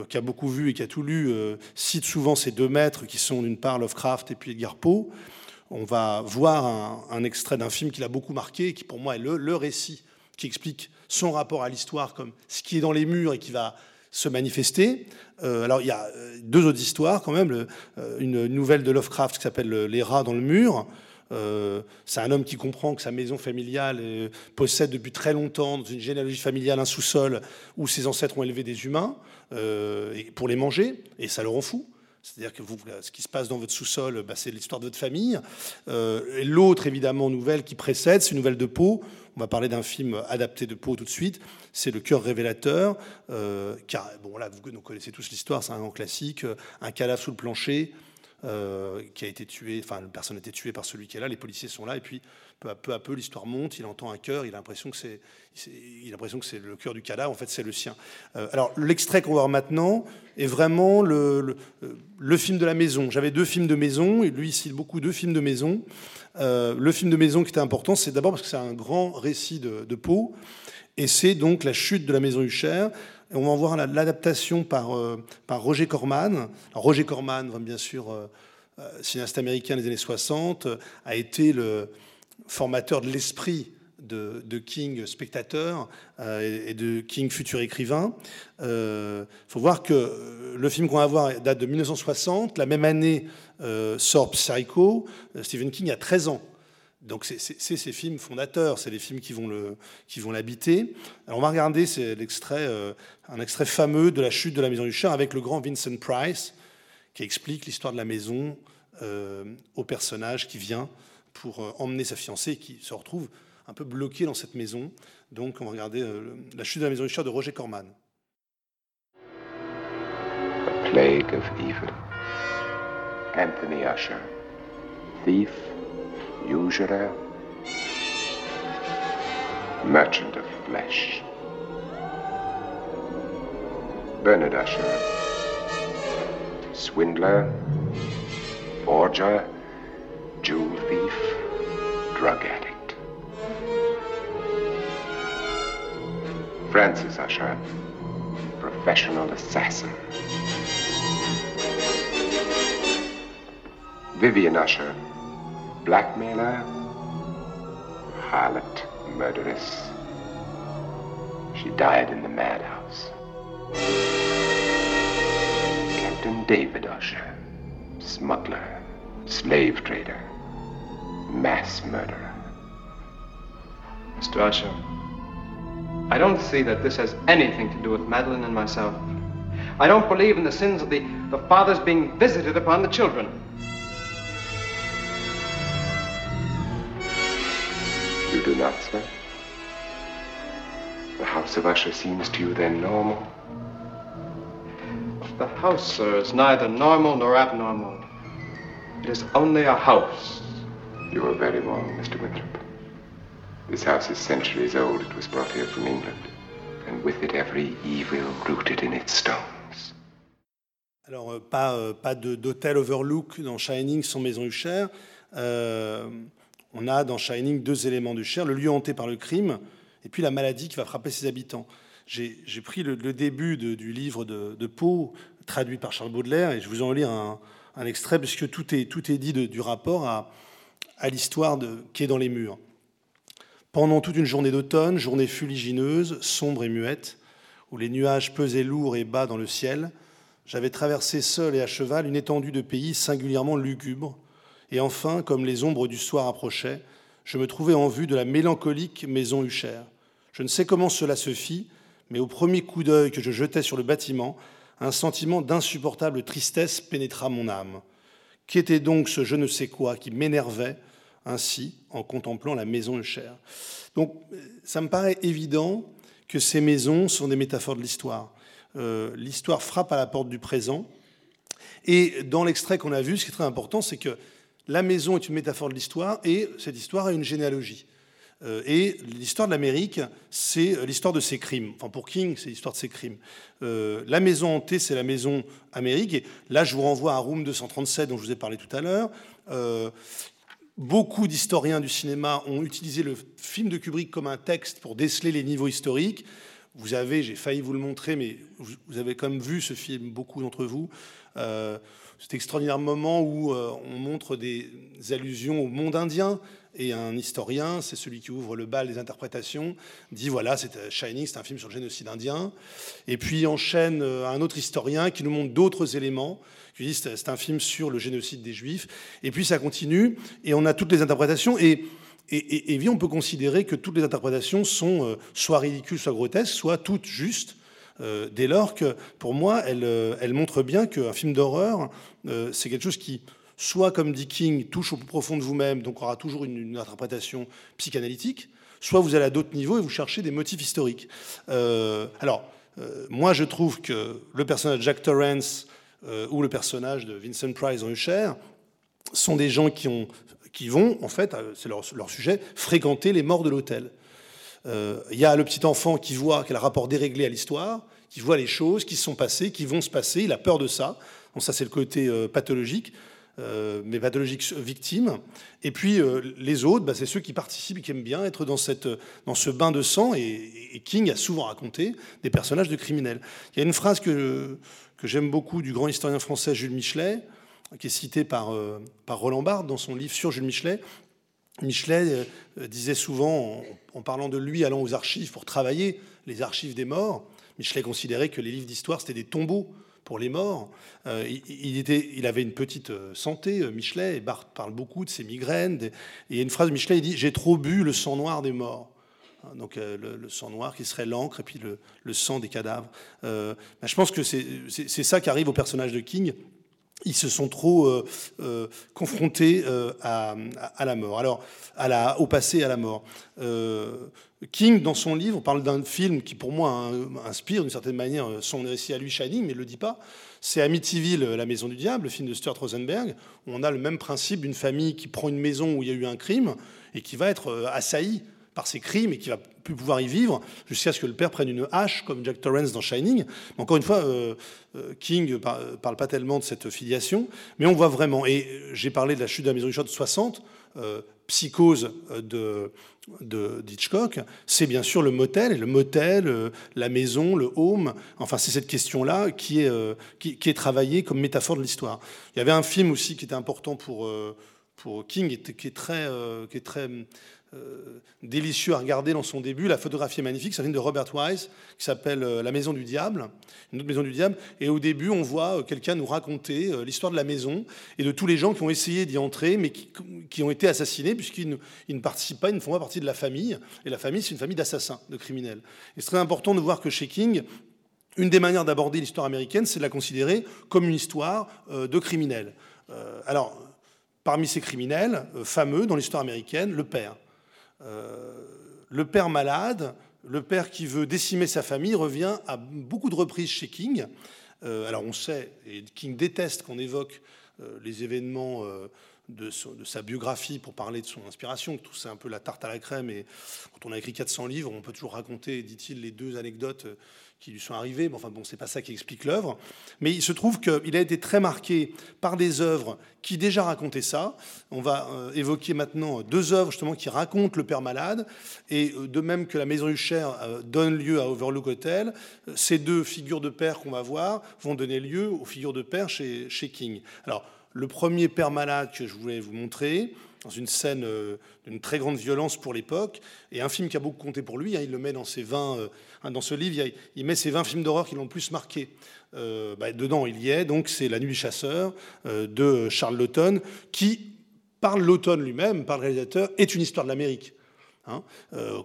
qui a beaucoup vu et qui a tout lu, cite souvent ces deux maîtres qui sont d'une part Lovecraft et puis Edgar Poe. On va voir un, extrait d'un film qui l'a beaucoup marqué, qui pour moi est le récit qui explique son rapport à l'histoire comme ce qui est dans les murs et qui va se manifester. Euh, alors il y a euh, deux autres histoires quand même. Euh, une nouvelle de Lovecraft qui s'appelle Les rats dans le mur. c'est un homme qui comprend que sa maison familiale possède depuis très longtemps, dans une généalogie familiale, un sous-sol où ses ancêtres ont élevé des humains pour les manger, et ça le rend fou. C'est-à-dire que vous, ce qui se passe dans votre sous-sol, bah, c'est l'histoire de votre famille. L'autre, évidemment, nouvelle qui précède, c'est une nouvelle de Pau. On va parler d'un film adapté de Pau tout de suite. C'est Le cœur révélateur. Euh, car, bon, là, vous, connaissez tous l'histoire, c'est un grand classique. Un cadavre sous le plancher. Euh, qui a été tué, enfin, une personne a été tuée par celui qui est là, les policiers sont là, et puis peu à peu, l'histoire monte, il entend un cœur, il a l'impression que c'est, le cœur du cadavre, en fait c'est le sien. Euh, alors l'extrait qu'on va voir maintenant est vraiment le, film de la maison. J'avais deux films de maison, et lui il cite beaucoup deux films de maison. Euh, le film de maison qui était important, c'est d'abord parce que c'est un grand récit de, de Pau, et c'est donc la chute de la maison Hucher. On va voir l'adaptation par, euh, par Roger Corman. Roger Corman, bien sûr, euh, cinéaste américain des années 60, a été le formateur de l'esprit de, King spectateur et de King futur écrivain. Il faut voir que le film qu'on va voir date de 1960. La même année, euh, sort Psycho, euh, Stephen King a 13 ans. Donc c'est ces films fondateurs, c'est les films qui vont l'habiter. On va regarder, euh, un extrait fameux de la chute de la maison du chat avec le grand Vincent Price qui explique l'histoire de la maison au personnage qui vient pour emmener sa fiancée qui se retrouve un peu bloqué dans cette maison. Donc on va regarder la chute de la maison du chat de Roger Corman. plague of evil. Anthony Usher, thief, usurer, merchant of flesh. Bernard Usher, swindler, forger, jewel thief, drug addict. Francis Usher, professional assassin. Vivian Usher, blackmailer, harlot, murderess. She died in the madhouse. Captain David Usher, smuggler, slave trader, mass murderer. Mr. Usher, I don't see that this has anything to do with Madeline and myself. I don't believe in the sins of the, the fathers being visited upon the children. Do not, sir? The house of Usher seems to you then normal? The house, sir, is neither normal nor abnormal. It is only a house. You are very wrong, Mr. Winthrop. This house is centuries old. It was brought here from England, and with it every evil rooted in its stones. Alors, euh, pas, euh, pas de- d'hôtel overlook dans Shining sans maison Usher. Euh, on a dans Shining deux éléments d'Usher, le lieu hanté par le crime et puis la maladie qui va frapper ses habitants. J'ai pris le, début du livre de, de Poe, traduit par Charles Baudelaire, et je vous en lire un, un extrait, puisque tout est, tout est dit du rapport à, à l'histoire qui est dans les murs. Pendant toute une journée d'automne, journée fuligineuse, sombre et muette, où les nuages pesaient lourds et bas dans le ciel, j'avais traversé seul et à cheval une étendue de pays singulièrement lugubre, et enfin, comme les ombres du soir approchaient, je me trouvais en vue de la mélancolique maison Huchère. Je ne sais comment cela se fit, mais au premier coup d'œil que je jetai sur le bâtiment, un sentiment d'insupportable tristesse pénétra mon âme. Qu'était donc ce je ne sais quoi qui m'énervait ainsi en contemplant la maison Huchère? Donc, ça me paraît évident que ces maisons sont des métaphores de l'histoire. Euh, l'histoire frappe à la porte du présent. Et dans l'extrait qu'on a vu, ce qui est très important, c'est que la maison est une métaphore de l'histoire et cette histoire a une généalogie. Euh, et l'histoire de l'Amérique, c'est l'histoire de ses crimes. Enfin, pour King, c'est l'histoire de ses crimes. Euh, la maison hantée, c'est la maison Amérique. Et là, je vous renvoie à Room 237, dont je vous ai parlé tout à l'heure. Euh, beaucoup d'historiens du cinéma ont utilisé le film de Kubrick comme un texte pour déceler les niveaux historiques. Vous avez, j'ai failli vous le montrer, mais vous avez quand même vu ce film, beaucoup d'entre vous. Euh, cet extraordinaire moment où euh, on montre des allusions au monde indien et un historien, c'est celui qui ouvre le bal des interprétations, dit voilà, c'est euh, Shining, c'est un film sur le génocide indien. Et puis enchaîne euh, un autre historien qui nous montre d'autres éléments, qui dit c'est un film sur le génocide des Juifs. Et puis ça continue et on a toutes les interprétations et et, on peut considérer que toutes les interprétations sont soit ridicules, soit grotesques, soit toutes justes. Euh, dès lors que, pour moi, elles, euh, montrent bien qu'un film d'horreur, euh, c'est quelque chose qui, soit comme dit King, touche au plus profond de vous-même, donc aura toujours une, interprétation psychanalytique, soit vous allez à d'autres niveaux et vous cherchez des motifs historiques. Alors, moi, je trouve que le personnage de Jack Torrance ou le personnage de Vincent Price en Usher sont des gens qui, ont, qui vont, en fait, c'est leur, sujet, fréquenter les morts de l'hôtel. Euh, il y a le petit enfant qui voit quel rapport déréglé à l'histoire, qui voit les choses qui se sont passées, qui vont se passer, il a peur de ça. Donc ça, c'est le côté euh, pathologique, euh, mais pathologique victime. Et puis les autres, bah, c'est ceux qui participent qui aiment bien être dans, cette, dans ce bain de sang. Et, King a souvent raconté des personnages de criminels. Il y a une phrase que, que j'aime beaucoup du grand historien français Jules Michelet, qui est cité par, par Roland Barthes dans son livre sur Jules Michelet. Michelet euh, disait souvent, en, parlant de lui allant aux archives pour travailler les archives des morts, Michelet considérait que les livres d'histoire, c'était des tombeaux pour les morts. Euh, il, était, il, avait une petite euh, santé, Michelet, et Barthes parle beaucoup de ses migraines. Et il y a une phrase de Michelet, il dit « J'ai trop bu le sang noir des morts ». Donc euh, le, sang noir qui serait l'encre et puis le, sang des cadavres. Euh, ben, je pense que c'est ça qui arrive au personnage de King ils se sont trop euh, euh, confrontés euh, à, la mort, alors au passé à la mort. King, dans son livre, parle d'un film qui, pour moi, inspire d'une certaine manière son récit à lui, Shining, mais il ne le dit pas. C'est Amityville, La Maison du Diable, le film de Stuart Rosenberg, on a le même principe d'une famille qui prend une maison où il y a eu un crime et qui va être assaillie par ses crimes et qui va plus pouvoir y vivre jusqu'à ce que le père prenne une hache comme Jack Torrance dans Shining. Mais encore une fois, euh, King par, parle pas tellement de cette filiation, mais on voit vraiment. Et j'ai parlé de la chute de la maison du Shot de 60, euh, psychose de, d'Hitchcock, c'est bien sûr le motel le motel, euh, la maison, le home. Enfin, c'est cette question-là qui est euh, qui, qui, est travaillée comme métaphore de l'histoire. Il y avait un film aussi qui était important pour pour King, qui est très qui est très euh, délicieux à regarder dans son début. La photographie est magnifique. C'est un de Robert Wise qui s'appelle euh, La Maison du Diable, une autre maison du diable. Et au début, on voit euh, quelqu'un nous raconter l'histoire de la maison et de tous les gens qui ont essayé d'y entrer, mais qui, ont été assassinés puisqu'ils ne, ils ne, participent pas, ils ne font pas partie de la famille. Et la famille, c'est une famille d'assassins, de criminels. Et c'est très important de voir que chez King, une des manières d'aborder l'histoire américaine, c'est de la considérer comme une histoire de criminels. alors, parmi ces criminels fameux dans l'histoire américaine, le père. Le père malade, le père qui veut décimer sa famille revient à beaucoup de reprises chez King. Euh, alors on sait, et King déteste qu'on évoque euh, les événements euh, de, sa biographie pour parler de son inspiration, tout c'est un peu la tarte à la crème. Et quand on a écrit 400 livres, on peut toujours raconter, dit-il, les deux anecdotes qui lui sont arrivées. Mais enfin bon, c'est pas ça qui explique l'œuvre. Mais il se trouve qu'il a été très marqué par des œuvres qui déjà racontaient ça. On va euh, évoquer maintenant deux œuvres justement qui racontent le père malade. Et euh, de même que la Maison Huchère euh, donne lieu à Overlook Hotel, ces deux figures de père qu'on va voir vont donner lieu aux figures de père chez King. Alors, le premier père malade que je voulais vous montrer, dans une scène euh, d'une très grande violence pour l'époque, et un film qui a beaucoup compté pour lui. Hein, il le met dans ses 20, euh, hein, dans ce livre, il, met ses 20 films d'horreur qui l'ont le plus marqué. Euh, bah, dedans, il y est. Donc, c'est La Nuit chasseur de Charles Lawton, qui, par l'automne lui-même, par le réalisateur, est une histoire de l'Amérique. Hein.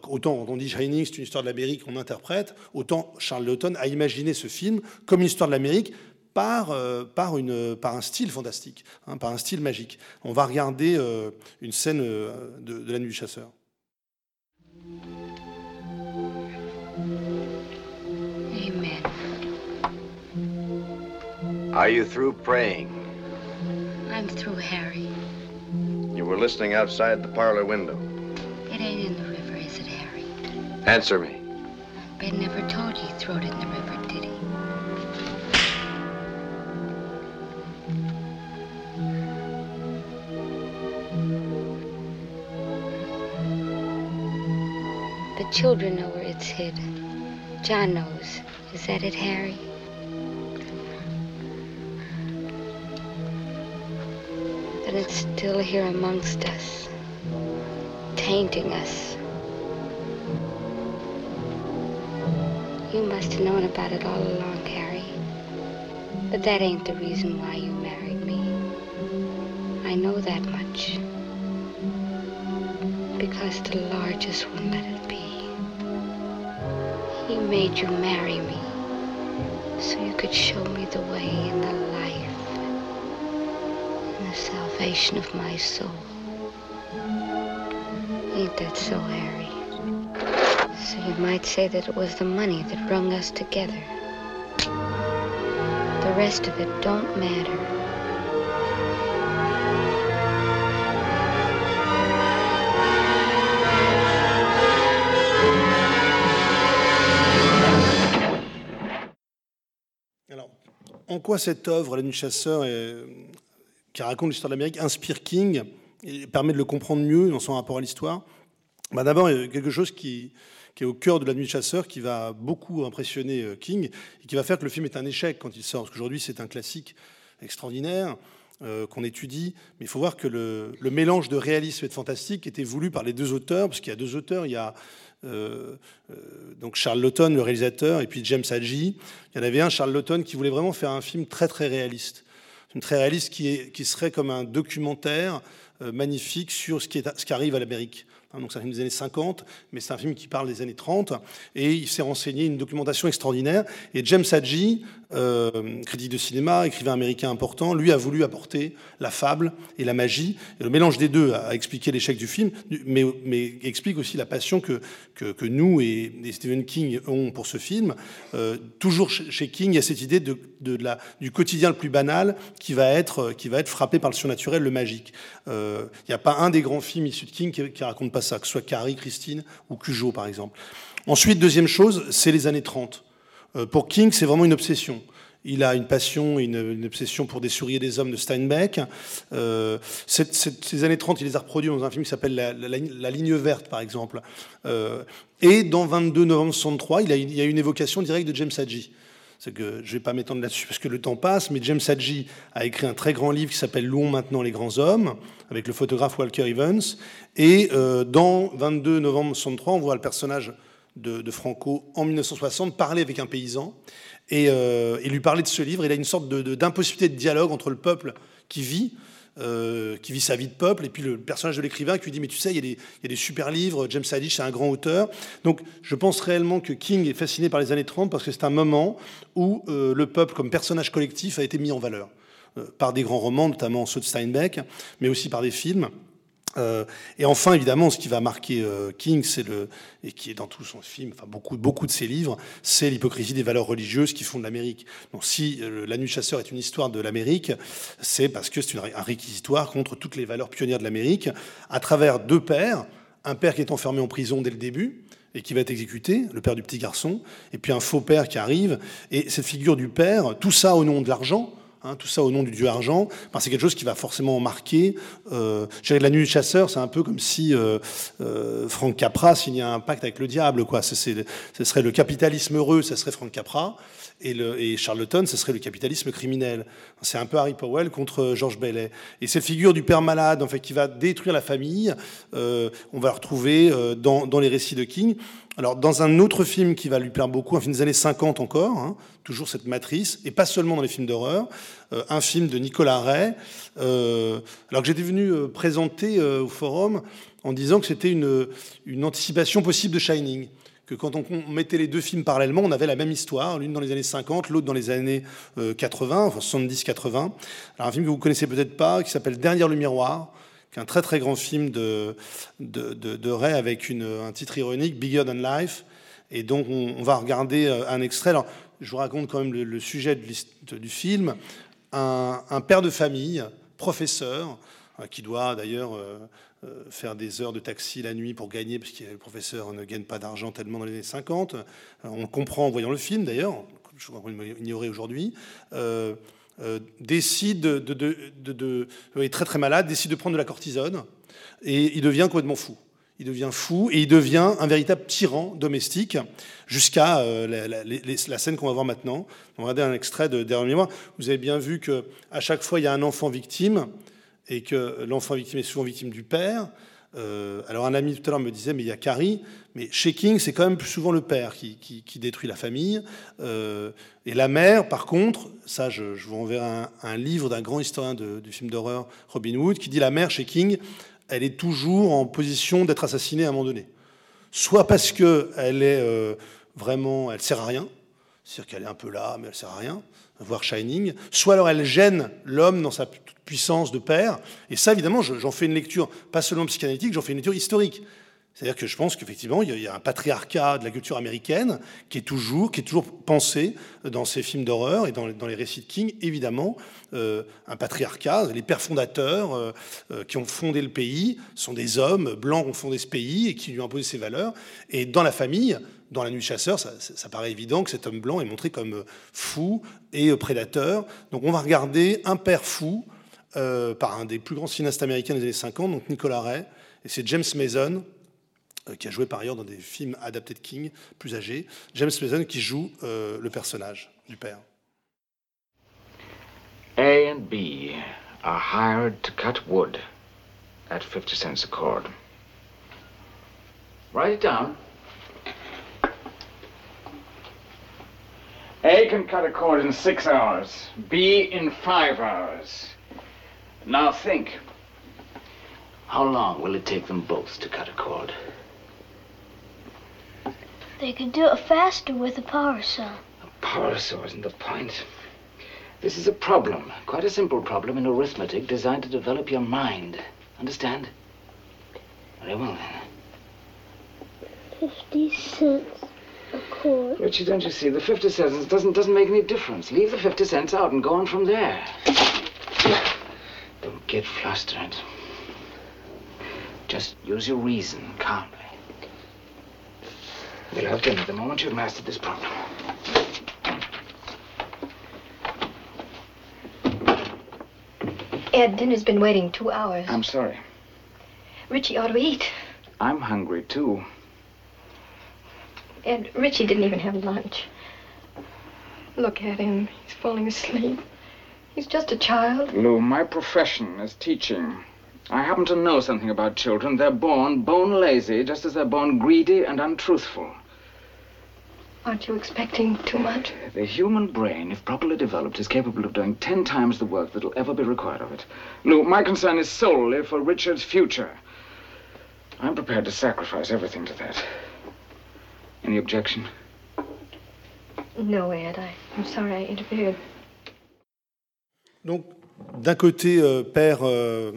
autant on dit Shining, c'est une histoire de l'Amérique qu'on interprète, autant Charles Lawton a imaginé ce film comme une histoire de l'Amérique par, euh, par, une, par un style fantastique, hein, par un style magique. On va regarder euh, une scène euh, de, de, la nuit du chasseur. Amen. Are you through praying? I'm through, Harry. You were listening outside the parlor window. It ain't in the river, is it, Harry? Answer me. Ben never told you he threw it in the river, did he? Children know where it's hid. John knows. Is that it, Harry? Then it's still here amongst us, tainting us. You must have known about it all along, Harry. But that ain't the reason why you married me. I know that much. Because the largest wouldn't let it made you marry me so you could show me the way and the life and the salvation of my soul. Ain't that so, Harry? So you might say that it was the money that wrung us together. The rest of it don't matter. En quoi cette œuvre, La Nuit chasseur, qui raconte l'histoire de l'Amérique, inspire King et permet de le comprendre mieux dans son rapport à l'histoire? Bah D'abord, quelque chose qui, est au cœur de La Nuit chasseur, qui va beaucoup impressionner euh, King et qui va faire que le film est un échec quand il sort. Parce qu'aujourd'hui, c'est un classique extraordinaire. Euh, qu'on étudie, mais il faut voir que le, le, mélange de réalisme et de fantastique était voulu par les deux auteurs, parce qu'il y a deux auteurs, il y a donc Charles Lawton, le réalisateur, et puis James Hadji. Il y en avait un, Charles Lawton, qui voulait vraiment faire un film très très réaliste. Une très réaliste qui, est, qui serait comme un documentaire euh, magnifique sur ce qui, est, ce qui arrive à l'Amérique. Hein, donc c'est un film des années 50, mais c'est un film qui parle des années 30. Et il s'est renseigné une documentation extraordinaire. Et James Hadji, euh, critique de cinéma, écrivain américain important, lui a voulu apporter la fable et la magie. Et le mélange des deux a expliqué l'échec du film, mais, mais, explique aussi la passion que, que, que nous et, Stephen King ont pour ce film. Euh, toujours chez King, il y a cette idée de, du quotidien le plus banal qui va être, qui va être frappé par le surnaturel, le magique. Euh, il n'y a pas un des grands films issus de King qui, qui raconte pas ça, que ce soit Carrie, Christine ou Cujo, par exemple. Ensuite, deuxième chose, c'est les années 30. Euh, pour King, c'est vraiment une obsession. Il a une passion, une, obsession pour des souris et des hommes de Steinbeck. Euh, ces années 30, il les a reproduits dans un film qui s'appelle la, ligne verte, par exemple. Euh, et dans 22 novembre 63, il, il y a une évocation directe de James Hadji. C'est que je ne vais pas m'étendre là-dessus parce que le temps passe, mais James Hadji a écrit un très grand livre qui s'appelle Louons maintenant les grands hommes, avec le photographe Walker Evans. Et dans 22 novembre 63, on voit le personnage de, Franco en 1960, parler avec un paysan et, euh, lui parler de ce livre. Il a une sorte d'impossibilité de, dialogue entre le peuple qui vit euh, qui vit sa vie de peuple, et puis le personnage de l'écrivain qui lui dit Mais tu sais, il y, a des, a super livres, James Haddish, c'est un grand auteur. Donc je pense réellement que King est fasciné par les années 30 parce que c'est un moment où euh, le peuple, comme personnage collectif, a été mis en valeur. euh, par des grands romans, notamment ceux de Steinbeck, mais aussi par des films. Euh, et enfin, évidemment, ce qui va marquer euh, King, c'est le et qui est dans tout son film, enfin beaucoup, beaucoup de ses livres, c'est l'hypocrisie des valeurs religieuses qui font de l'Amérique. Donc, si euh, La Nuit chasseur est une histoire de l'Amérique, c'est parce que c'est un réquisitoire contre toutes les valeurs pionnières de l'Amérique, à travers deux pères, un père qui est enfermé en prison dès le début et qui va être exécuté, le père du petit garçon, et puis un faux père qui arrive, et cette figure du père, tout ça au nom de l'argent. Hein, tout ça au nom du dieu argent, ben, c'est quelque chose qui va forcément marquer. Euh, la nuit du chasseur, c'est un peu comme si euh, euh, Frank Capra signait un pacte avec le diable. Quoi. Ce serait le capitalisme heureux, ça serait Frank Capra, et, le, et Charlton, ce serait le capitalisme criminel. C'est un peu Harry Powell contre George Bailey. Et cette figure du père malade, en fait, qui va détruire la famille, euh, on va la retrouver euh, dans, dans les récits de King. Alors, dans un autre film qui va lui plaire beaucoup, un film des années 50 encore, hein, toujours cette matrice, et pas seulement dans les films d'horreur, euh, un film de Nicolas Ray, euh, alors que j'étais venu euh, présenter euh, au forum en disant que c'était une, une anticipation possible de Shining que quand on mettait les deux films parallèlement, on avait la même histoire, l'une dans les années 50, l'autre dans les années euh, 80, enfin 70-80. Alors un film que vous connaissez peut-être pas, qui s'appelle Derrière le miroir, qui est un très très grand film de, de, Ray avec un titre ironique, Bigger Than Life. Et donc on, va regarder euh, un extrait. Alors je vous raconte quand même le, sujet du film. Un, père de famille, professeur, euh, qui doit d'ailleurs euh, faire des heures de taxi la nuit pour gagner, parce que le professeur ne gagne pas d'argent tellement dans les années 50. Euh, on comprend en voyant le film d'ailleurs, je l'ignorait aujourd'hui. Décide de, de, de, est très très malade, décide de prendre de la cortisone et il devient complètement fou. Il devient fou et il devient un véritable tyran domestique jusqu'à euh, la, la- scène qu'on va voir maintenant. On va regarder un extrait de Dernier Mémoire. Vous avez bien vu que à chaque fois il y a un enfant victime et que l'enfant victime est souvent victime du père. Euh, alors un ami tout à l'heure me disait mais il y a Carrie, mais chez King c'est quand même plus souvent le père qui, qui- détruit la famille. Euh, et la mère, par contre, ça je, vous enverrai un, livre d'un grand historien de- du film d'horreur, Robin Hood, qui dit la mère chez King, elle est toujours en position d'être assassinée à un moment donné. Soit parce que elle est euh, vraiment, elle sert à rien, c'est-à-dire qu'elle est un peu là, mais elle sert à rien, voire Shining. Soit alors elle gêne l'homme dans sa pu- puissance de père. Et ça, évidemment, je- j'en fais une lecture pas seulement psychanalytique, j'en fais une lecture historique. C'est-à-dire que je pense qu'effectivement, il y a- un patriarcat de la culture américaine qui est toujours, qui est toujours pensé dans ces films d'horreur et dans, les- récits de King, évidemment, euh, un patriarcat. Les pères fondateurs euh, euh, qui ont fondé le pays sont des hommes blancs qui ont fondé ce pays et qui lui ont imposé ces valeurs. Et dans la famille, dans La Nuit Chasseur, ça, paraît évident que cet homme blanc est montré comme euh, fou et euh, prédateur. Donc on va regarder un père fou euh, par un des plus grands cinéastes américains des années 50, donc Nicolas Ray, et c'est James Mason, qui a joué par ailleurs dans des films adaptés de King, plus âgés. James Mason qui joue le personnage du père. A and B are hired to cut wood at 50 cents a cord. Write it down. A can cut a cord in six hours, B in five hours. Now think. How long will it take them both to cut a cord? They could do it faster with a power saw. A power saw isn't the point. This is a problem, quite a simple problem in arithmetic designed to develop your mind. Understand? Very well then. Fifty cents a cord. Richie, don't you see? The 50 cents doesn't, doesn't make any difference. Leave the 50 cents out and go on from there. Don't get flustered. Just use your reason calmly. We'll have dinner the moment you've mastered this problem. Ed, dinner's been waiting two hours. I'm sorry. Richie ought to eat. I'm hungry, too. Ed, Richie didn't even have lunch. Look at him. He's falling asleep. He's just a child. Lou, my profession is teaching. I happen to know something about children. They're born bone lazy, just as they're born greedy and untruthful. Aren't you expecting too much? The human brain, if properly developed, is capable of doing ten times the work that'll ever be required of it. Lou, my concern is solely for Richard's future. I'm prepared to sacrifice everything to that. Any objection? No, Ed. I, I'm sorry I interfered. Donc, d'un côté, euh, père, euh,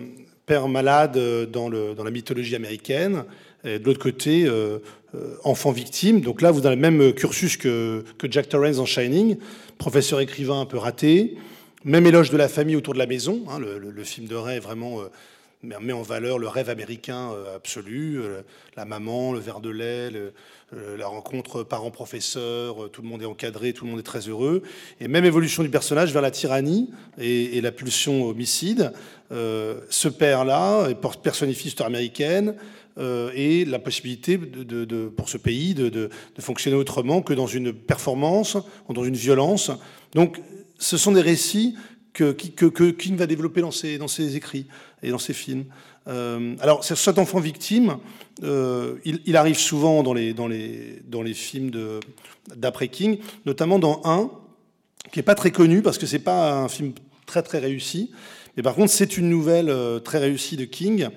père malade euh, dans, le, dans la mythologie américaine, et de l'autre côté, euh, euh, enfant victime. Donc là, vous avez le même cursus que, que Jack Torrance en Shining, professeur écrivain un peu raté, même éloge de la famille autour de la maison. hein, le, le- le film de Ray vraiment euh, met en valeur le rêve américain euh, absolu, euh, la maman, le verre de lait, euh, la rencontre parents-professeurs, tout le monde est encadré, tout le monde est très heureux. Et même évolution du personnage vers la tyrannie et, la pulsion homicide. Ce père-là personnifie l'histoire américaine et la possibilité de, pour ce pays de fonctionner autrement que dans une performance, ou dans une violence. Donc, ce sont des récits que, King va développer dans ses, écrits et dans ses films. Euh, alors, ce- cet enfant victime, euh, il, arrive souvent dans les, films d'après King, notamment dans un qui n'est pas très connu parce que c'est pas un film très très réussi. Mais par contre, c'est une nouvelle euh, très réussie de King.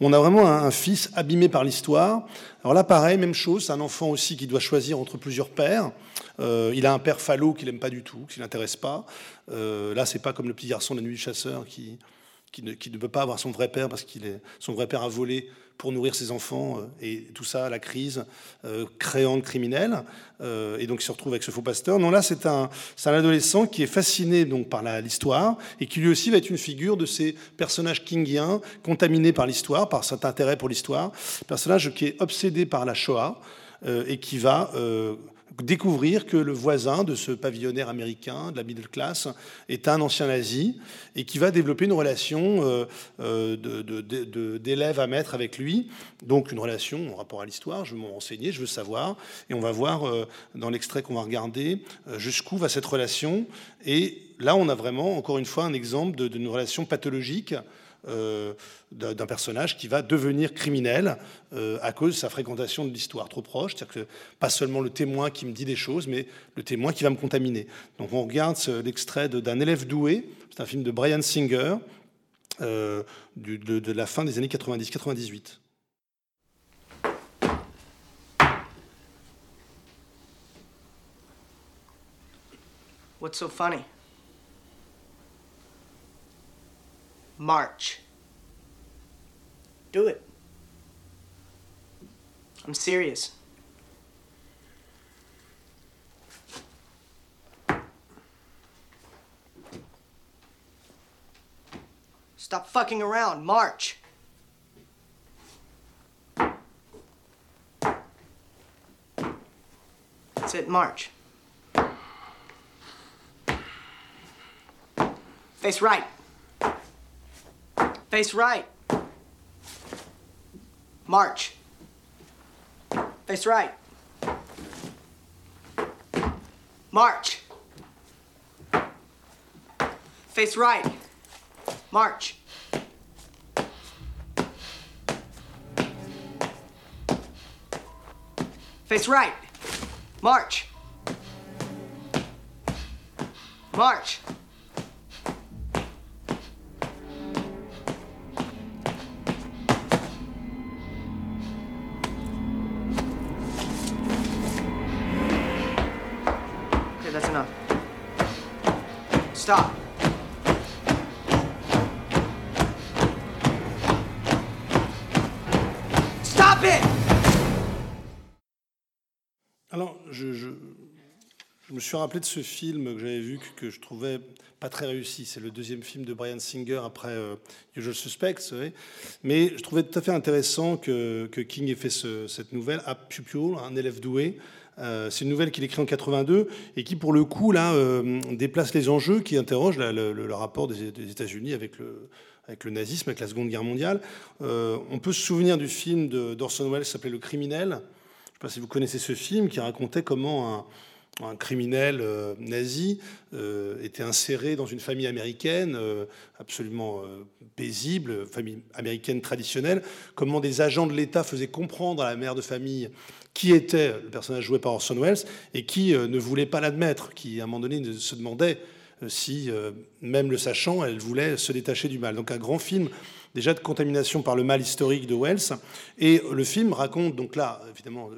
On a vraiment un, fils abîmé par l'histoire. Alors là, pareil, même chose, c'est un enfant aussi qui doit choisir entre plusieurs pères. Il a un père falot qu'il n'aime pas du tout, qui l'intéresse pas. Euh, là, c'est pas comme le petit garçon de la nuit du chasseur qui, qui ne, peut pas avoir son vrai père parce qu'il est son vrai père a volé pour nourrir ses enfants euh, et tout ça, la crise euh, créant le criminel euh, et donc il se retrouve avec ce faux pasteur. Non, là c'est un un adolescent qui est fasciné donc par l'histoire et qui lui aussi va être une figure de ces personnages kingiens contaminés par l'histoire, par cet intérêt pour l'histoire, personnage qui est obsédé par la Shoah et qui va découvrir que le voisin de ce pavillonnaire américain de la middle class est un ancien nazi et qui va développer une relation euh, euh, d'élève à maître avec lui, donc une relation en rapport à l'histoire. Je veux m'en renseigner, je veux savoir, et on va voir euh, dans l'extrait qu'on va regarder euh, jusqu'où va cette relation. Et là, on a vraiment encore une fois un exemple d'une relation pathologique euh, d'un personnage qui va devenir criminel euh, à cause de sa fréquentation de l'histoire trop proche. C'est-à-dire que pas seulement le témoin qui me dit des choses, mais le témoin qui va me contaminer. Donc on regarde ce- l'extrait d'un élève doué. C'est un film de Brian Singer euh, de, de la fin des années 90-98. What's so funny? March. Do it. I'm serious. Stop fucking around. March. That's it. March. Face right. Face right. March. Face right. March. Face right. March. Face right. March. March. Stop. Stop it! Alors, je, me suis rappelé de ce film que j'avais vu que, je trouvais pas très réussi. C'est le deuxième film de Brian Singer après euh, Usual Suspects. savez. Mais je trouvais tout à fait intéressant que, King ait fait ce- cette nouvelle, A Pupil, un élève doué. Euh, c'est une nouvelle qu'il écrit en 82 et qui, pour le coup, là, euh, déplace les enjeux, qui interroge la- le, le- rapport des, États-Unis avec le, avec le nazisme, avec la Seconde Guerre mondiale. Euh, on peut se souvenir du film d'Orson Welles qui s'appelait Le Criminel. Je ne sais pas si vous connaissez ce film qui racontait comment un, un criminel euh, nazi euh, était inséré dans une famille américaine euh, absolument paisible, famille américaine traditionnelle, comment des agents de l'État faisaient comprendre à la mère de famille qui était le personnage joué par Orson Welles et qui ne voulait pas l'admettre, qui à un moment donné se demandait si, même le sachant, elle voulait se détacher du mal. Donc un grand film déjà de contamination par le mal historique de Wells. Et le film raconte, donc là, évidemment,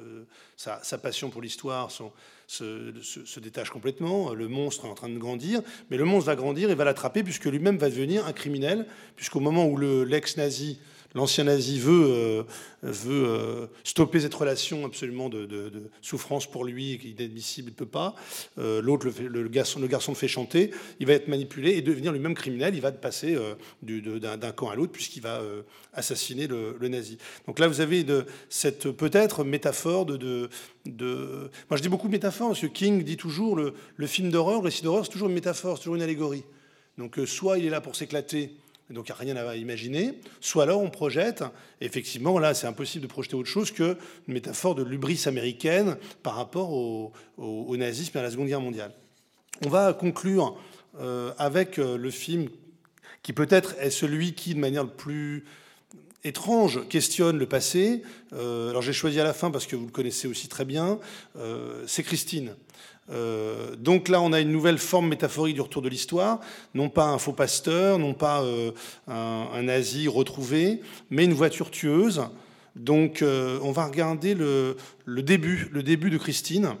sa, sa passion pour l'histoire, son, se, détache complètement. Le monstre est en train de grandir, mais le monstre va grandir et va l'attraper puisque lui-même va devenir un criminel, puisqu'au moment où l'ex-nazi l'ancien nazi veut, euh, euh, stopper cette relation absolument de, souffrance pour lui, qui est inadmissible, il ne peut pas. Euh, l'autre, le, garçon, le garçon le fait chanter, il va être manipulé et devenir lui-même criminel. Il va passer d'un camp à l'autre puisqu'il va assassiner le, nazi. Donc là, vous avez cette peut-être métaphore de, Moi, je dis beaucoup de métaphores, parce que King dit toujours le, le film d'horreur, le récit d'horreur, c'est toujours une métaphore, c'est toujours une allégorie. Donc soit il est là pour s'éclater donc il n'y a rien à imaginer. Soit alors on projette, effectivement, là c'est impossible de projeter autre chose qu'une métaphore de l'ubris américaine par rapport au, nazisme et à la Seconde Guerre mondiale. On va conclure euh, avec euh, le film qui peut-être est celui qui, de manière le plus étrange, questionne le passé. Euh, alors j'ai choisi à la fin parce que vous le connaissez aussi très bien. c'est Christine. Euh, donc là, on a une nouvelle forme métaphorique du retour de l'histoire, non pas un faux pasteur, non pas euh, un, nazi retrouvé, mais une voiture tueuse. Donc euh, on va regarder le, le, début, le début de Christine,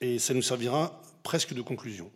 et ça nous servira presque de conclusion.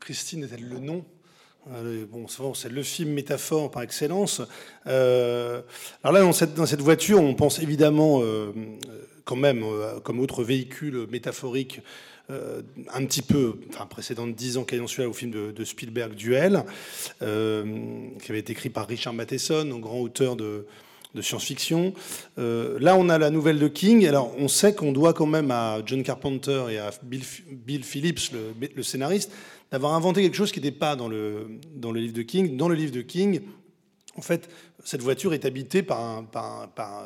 Christine est-elle le nom euh, Bon, c'est le film métaphore par excellence. Euh, alors là, dans cette, voiture, on pense évidemment quand même comme autre véhicule métaphorique un petit peu, enfin précédent de 10 ans celui-là au film de, Spielberg Duel, qui avait été écrit par Richard Matheson, grand auteur de, science-fiction. Euh, là, on a la nouvelle de King. Alors, on sait qu'on doit quand même à John Carpenter et à Bill Phillips, le, scénariste, d'avoir inventé quelque chose qui n'était pas dans le, dans le livre de King. Dans le livre de King, en fait, cette voiture est habitée par,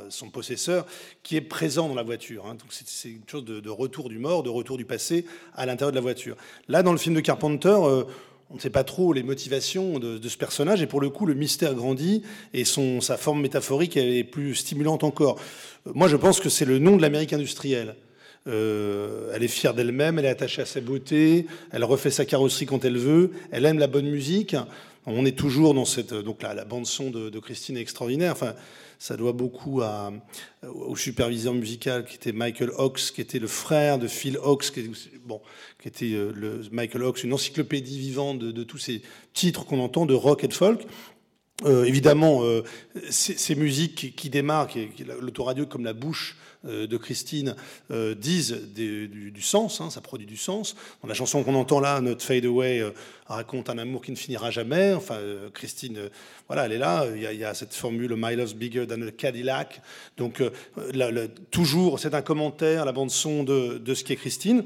son possesseur qui est présent dans la voiture. Hein. Donc c'est une chose de, retour du mort, de retour du passé à l'intérieur de la voiture. Là, dans le film de Carpenter, euh, on ne sait pas trop les motivations de, ce personnage, et pour le coup, le mystère grandit, et son, sa forme métaphorique est plus stimulante encore. Euh, moi, je pense que c'est le nom de l'Amérique industrielle. Euh, elle est fière d'elle-même, elle est attachée à sa beauté, elle refait sa carrosserie quand elle veut, elle aime la bonne musique. On est toujours dans cette... Donc là, la bande-son de, de, Christine est extraordinaire. Enfin, ça doit beaucoup à, au superviseur musical qui était Michael Hawks, qui était le frère de Phil Hawks, qui, bon, qui était euh, le, Michael Hawks, une encyclopédie vivante de, tous ces titres qu'on entend de rock et de folk. Euh, évidemment, euh, ces, musiques qui démarrent, qui, qui- l'autoradio comme la bouche euh, de Christine, disent du, sens, hein, ça produit du sens. Dans la chanson qu'on entend là, Not Fade Away, raconte un amour qui ne finira jamais. Enfin, Christine, voilà, elle est là. Il y, a, cette formule My love's bigger than a Cadillac. Donc, toujours, c'est un commentaire, la bande-son de, de ce qu'est Christine.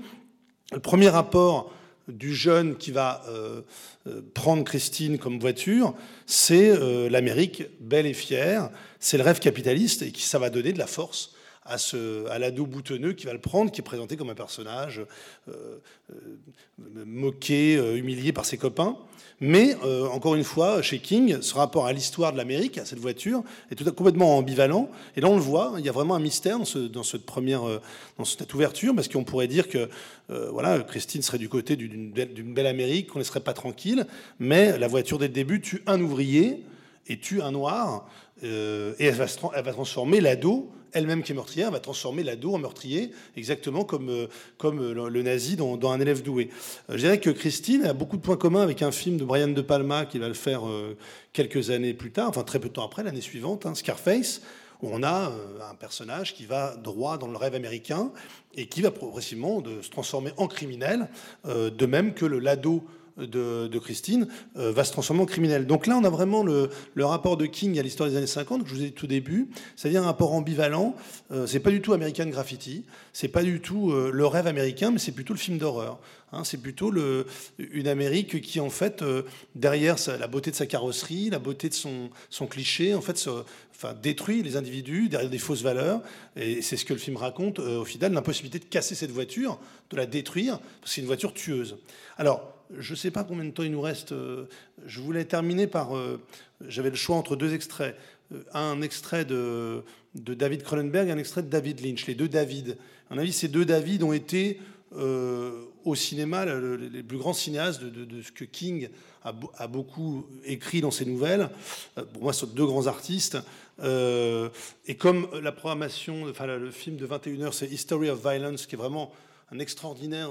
Le premier rapport du jeune qui va euh, euh, prendre Christine comme voiture, c'est euh, l'Amérique belle et fière, c'est le rêve capitaliste et qui ça va donner de la force à, à l'ado boutonneux qui va le prendre, qui est présenté comme un personnage moqué, humilié par ses copains. Mais euh, encore une fois, chez King, ce rapport à l'histoire de l'Amérique, à cette voiture, est tout à- complètement ambivalent. Et là, on le voit, il y a vraiment un mystère dans, ce- dans cette première, euh, dans cette ouverture, parce qu'on pourrait dire que euh, voilà, Christine serait du côté d'une belle, Amérique, qu'on ne laisserait pas tranquille, mais la voiture dès le début tue un ouvrier et tue un noir, euh, et elle va, elle va transformer l'ado, elle-même qui est meurtrière, va transformer l'ado en meurtrier, exactement comme, euh, comme euh, le, nazi dans, un élève doué. Euh, je dirais que Christine a beaucoup de points communs avec un film de Brian De Palma qui va le faire quelques années plus tard, enfin très peu de temps après, l'année suivante, hein, Scarface, où on a un personnage qui va droit dans le rêve américain et qui va progressivement de se transformer en criminel, de même que le lado de, Christine euh, va se transformer en criminel. Donc là, on a vraiment le, rapport de King à l'histoire des années 50 que je vous ai dit tout début, c'est-à-dire un rapport ambivalent. Euh, c'est pas du tout American Graffiti, c'est pas du tout euh, le rêve américain, mais c'est plutôt le film d'horreur. Hein, c'est plutôt une Amérique qui, en fait, euh, derrière la beauté de sa carrosserie, la beauté de son, cliché, en fait, se, détruit les individus derrière des fausses valeurs. Et c'est ce que le film raconte, au final, l'impossibilité de casser cette voiture, de la détruire, parce que c'est une voiture tueuse. Alors, je ne sais pas combien de temps il nous reste. euh, Je voulais terminer par. euh, J'avais le choix entre deux extraits. Euh, Un extrait de, David Cronenberg et un extrait de David Lynch, les deux David. À mon avis, ces deux David ont été au cinéma le- le- les plus grands cinéastes de, ce que King a, beau- a beaucoup écrit dans ses nouvelles. Pour moi, ce sont deux grands artistes. Et comme la programmation, enfin le film de 21h, c'est History of Violence, qui est vraiment un extraordinaire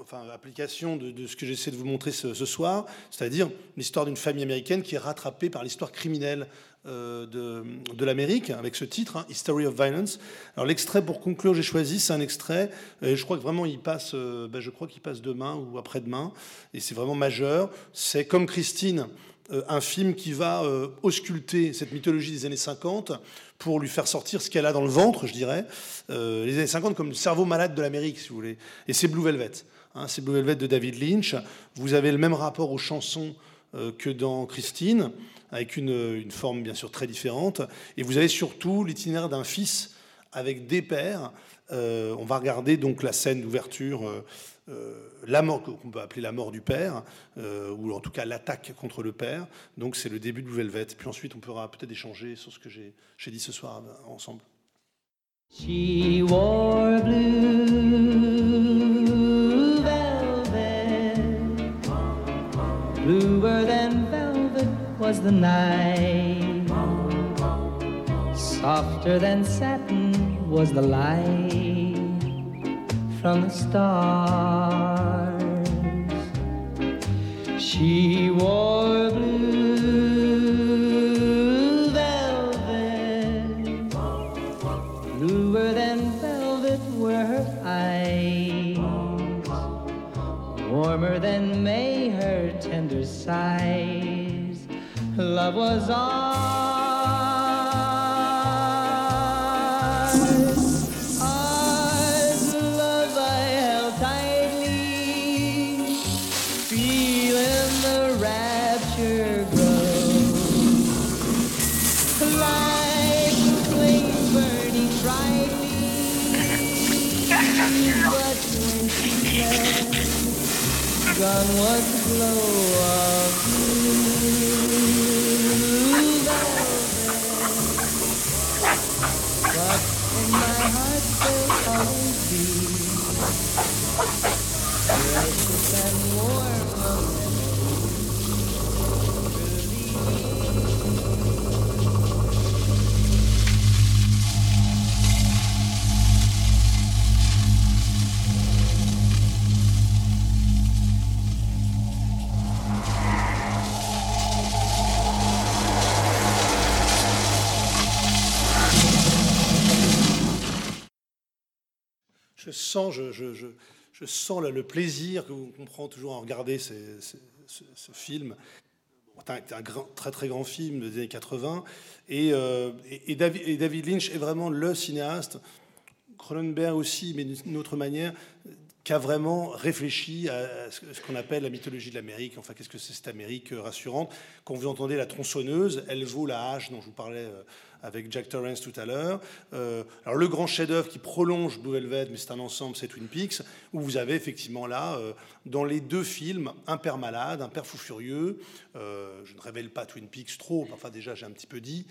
enfin, application de, ce que j'essaie de vous montrer ce, soir, c'est-à-dire l'histoire d'une famille américaine qui est rattrapée par l'histoire criminelle euh, de, l'Amérique, avec ce titre, hein, History of Violence. Alors l'extrait pour conclure, j'ai choisi, c'est un extrait, et je crois que vraiment il passe, euh, ben, je crois qu'il passe demain ou après-demain, et c'est vraiment majeur. C'est comme Christine, euh, un film qui va ausculter cette mythologie des années 50 pour lui faire sortir ce qu'elle a dans le ventre, je dirais. Les années 50 comme le cerveau malade de l'Amérique, si vous voulez. Et c'est Blue Velvet. Hein, c'est Blue Velvet de David Lynch. Vous avez le même rapport aux chansons euh, que dans Christine, avec une, forme bien sûr très différente. Et vous avez surtout l'itinéraire d'un fils avec des pères. Euh, on va regarder donc la scène d'ouverture, euh, la mort qu'on peut appeler la mort du père, ou en tout cas l'attaque contre le père. Donc c'est le début de Blue Velvet. Puis ensuite on pourra peut-être échanger sur ce que j'ai dit ce soir ensemble. She wore blue the night. Softer than satin was the light from the stars. She wore blue velvet. Bluer than velvet were her eyes, warmer than May her tender sighs. Love was ours, ours. Love I held tightly, feeling the rapture grow. Like the flames burning brightly, but when she left, gone was the glow je sens, je, je, je sens le, le plaisir que qu'on prend toujours à regarder ce, film. C'est un, très très grand film des années 80. Et, euh, David, et David Lynch est vraiment le cinéaste, Cronenberg aussi, mais d'une autre manière, qui a vraiment réfléchi à ce qu'on appelle la mythologie de l'Amérique. Enfin, qu'est-ce que c'est cette Amérique euh, rassurante Quand vous entendez la tronçonneuse, elle vaut la hache dont je vous parlais euh, avec Jack Torrance tout à l'heure. Euh, alors, le grand chef-d'œuvre qui prolonge Blue mais c'est un ensemble, c'est Twin Peaks, où vous avez effectivement là, dans les deux films, un père malade, un père fou furieux. Je ne révèle pas Twin Peaks trop, enfin, déjà, j'ai un petit peu dit.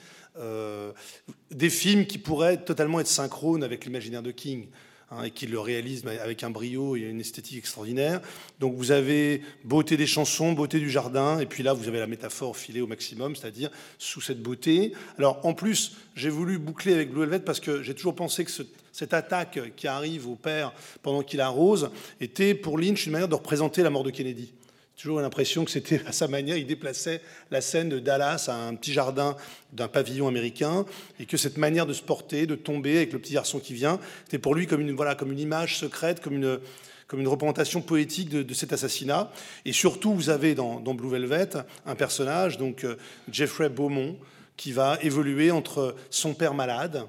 Des films qui pourraient totalement être synchrones avec l'imaginaire de King hein, et qui le réalise avec un brio et une esthétique extraordinaire. Donc vous avez beauté des chansons, beauté du jardin, et puis là vous avez la métaphore filée au maximum, c'est-à-dire sous cette beauté. Alors en plus, j'ai voulu boucler avec Blue Velvet parce que j'ai toujours pensé que ce- cette attaque qui arrive au père pendant qu'il arrose était pour Lynch une manière de représenter la mort de Kennedy. Toujours l'impression que c'était à sa manière, il déplaçait la scène de Dallas à un petit jardin d'un pavillon américain, et que cette manière de se porter, de tomber avec le petit garçon qui vient, c'était pour lui comme une, voilà, comme une image secrète, comme une, comme une représentation poétique de, cet assassinat. Et surtout, vous avez dans, dans Blue Velvet un personnage, donc euh, Jeffrey Beaumont, qui va évoluer entre son père malade,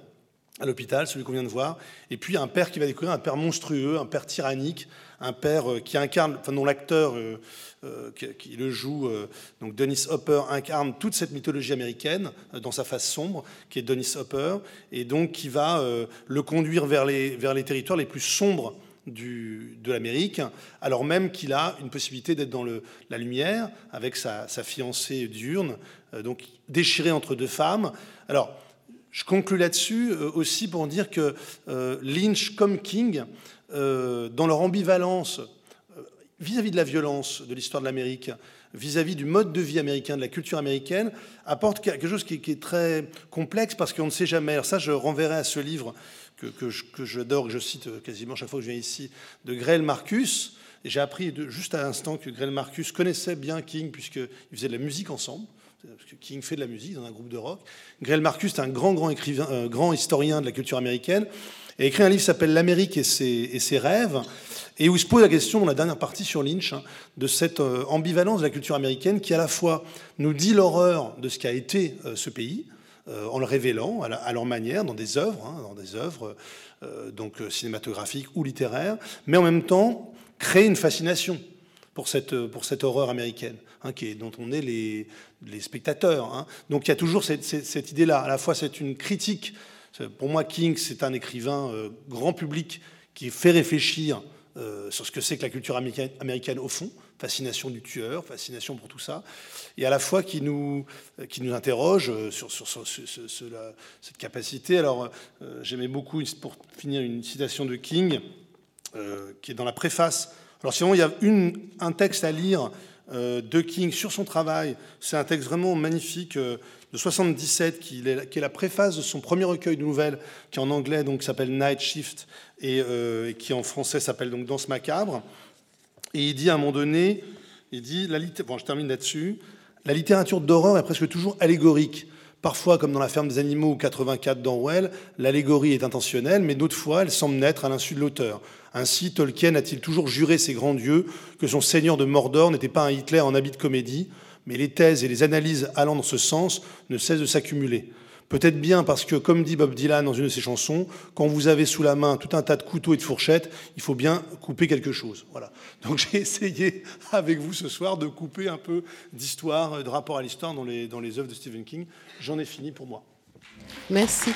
à l'hôpital, celui qu'on vient de voir, et puis un père qui va découvrir un père monstrueux, un père tyrannique, un père euh, qui incarne, enfin dont l'acteur euh, qui, qui le joue, euh, donc Dennis Hopper incarne toute cette mythologie américaine euh, dans sa face sombre, qui est Dennis Hopper, et donc qui va euh, le conduire vers les, vers les territoires les plus sombres de l'Amérique, alors même qu'il a une possibilité d'être dans la lumière avec sa, fiancée diurne, euh, donc déchirée entre deux femmes. Alors, je conclus là-dessus euh, aussi pour dire que euh, Lynch comme King, euh, dans leur ambivalence vis-à-vis de la violence de l'histoire de l'Amérique, vis-à-vis du mode de vie américain, de la culture américaine, apporte quelque chose qui, est très complexe parce qu'on ne sait jamais. Alors ça, je renverrai à ce livre que, que je- que j'adore, que je cite quasiment chaque fois que je viens ici, de Grail Marcus. Et j'ai appris de- juste à l'instant que Grail Marcus connaissait bien King puisqu'ils faisaient de la musique ensemble parce que King fait de la musique dans un groupe de rock. Grell Marcus est un grand, grand écrivain, euh, grand historien de la culture américaine, et a écrit un livre qui s'appelle L'Amérique et ses, et ses rêves, et où il se pose la question, dans la dernière partie sur Lynch, hein, de cette euh, ambivalence de la culture américaine qui à la fois nous dit l'horreur de ce qu'a été euh, ce pays, en le révélant à, leur manière dans des œuvres, hein, dans des œuvres donc cinématographiques ou littéraires, mais en même temps créer une fascination pour cette, pour cette horreur américaine, hein, qui est, dont on est les, spectateurs. hein. Donc il y a toujours cette, idée-là. À la fois, c'est une critique. Pour moi, King, c'est un écrivain euh, grand public qui fait réfléchir euh, sur ce que c'est que la culture américaine, américaine au fond, fascination du tueur, fascination pour tout ça, et à la fois qui nous, euh, qui nous interroge sur, sur, cette capacité. Alors, j'aimais beaucoup, pour finir, une citation de King qui est dans la préface. Alors sinon, il y a un texte à lire euh, de King sur son travail. C'est un texte vraiment magnifique euh, de 77 qui est, qui est la préface de son premier recueil de nouvelles, qui en anglais donc s'appelle Night Shift et, euh, et qui en français s'appelle donc Danse macabre. Et il dit à un moment donné, il dit, bon, je termine là-dessus, la littérature d'horreur est presque toujours allégorique. Parfois, comme dans La ferme des animaux ou 84 d'Orwell, l'allégorie est intentionnelle, mais d'autres fois, elle semble naître à l'insu de l'auteur. Ainsi, Tolkien a-t-il toujours juré ses grands dieux que son seigneur de Mordor n'était pas un Hitler en habit de comédie, mais les thèses et les analyses allant dans ce sens ne cessent de s'accumuler. Peut-être bien parce que, comme dit Bob Dylan dans une de ses chansons, quand vous avez sous la main tout un tas de couteaux et de fourchettes, il faut bien couper quelque chose. Voilà. Donc [laughs] j'ai essayé avec vous ce soir de couper un peu d'histoire, de rapport à l'histoire dans les, dans les œuvres de Stephen King. J'en ai fini pour moi. Merci.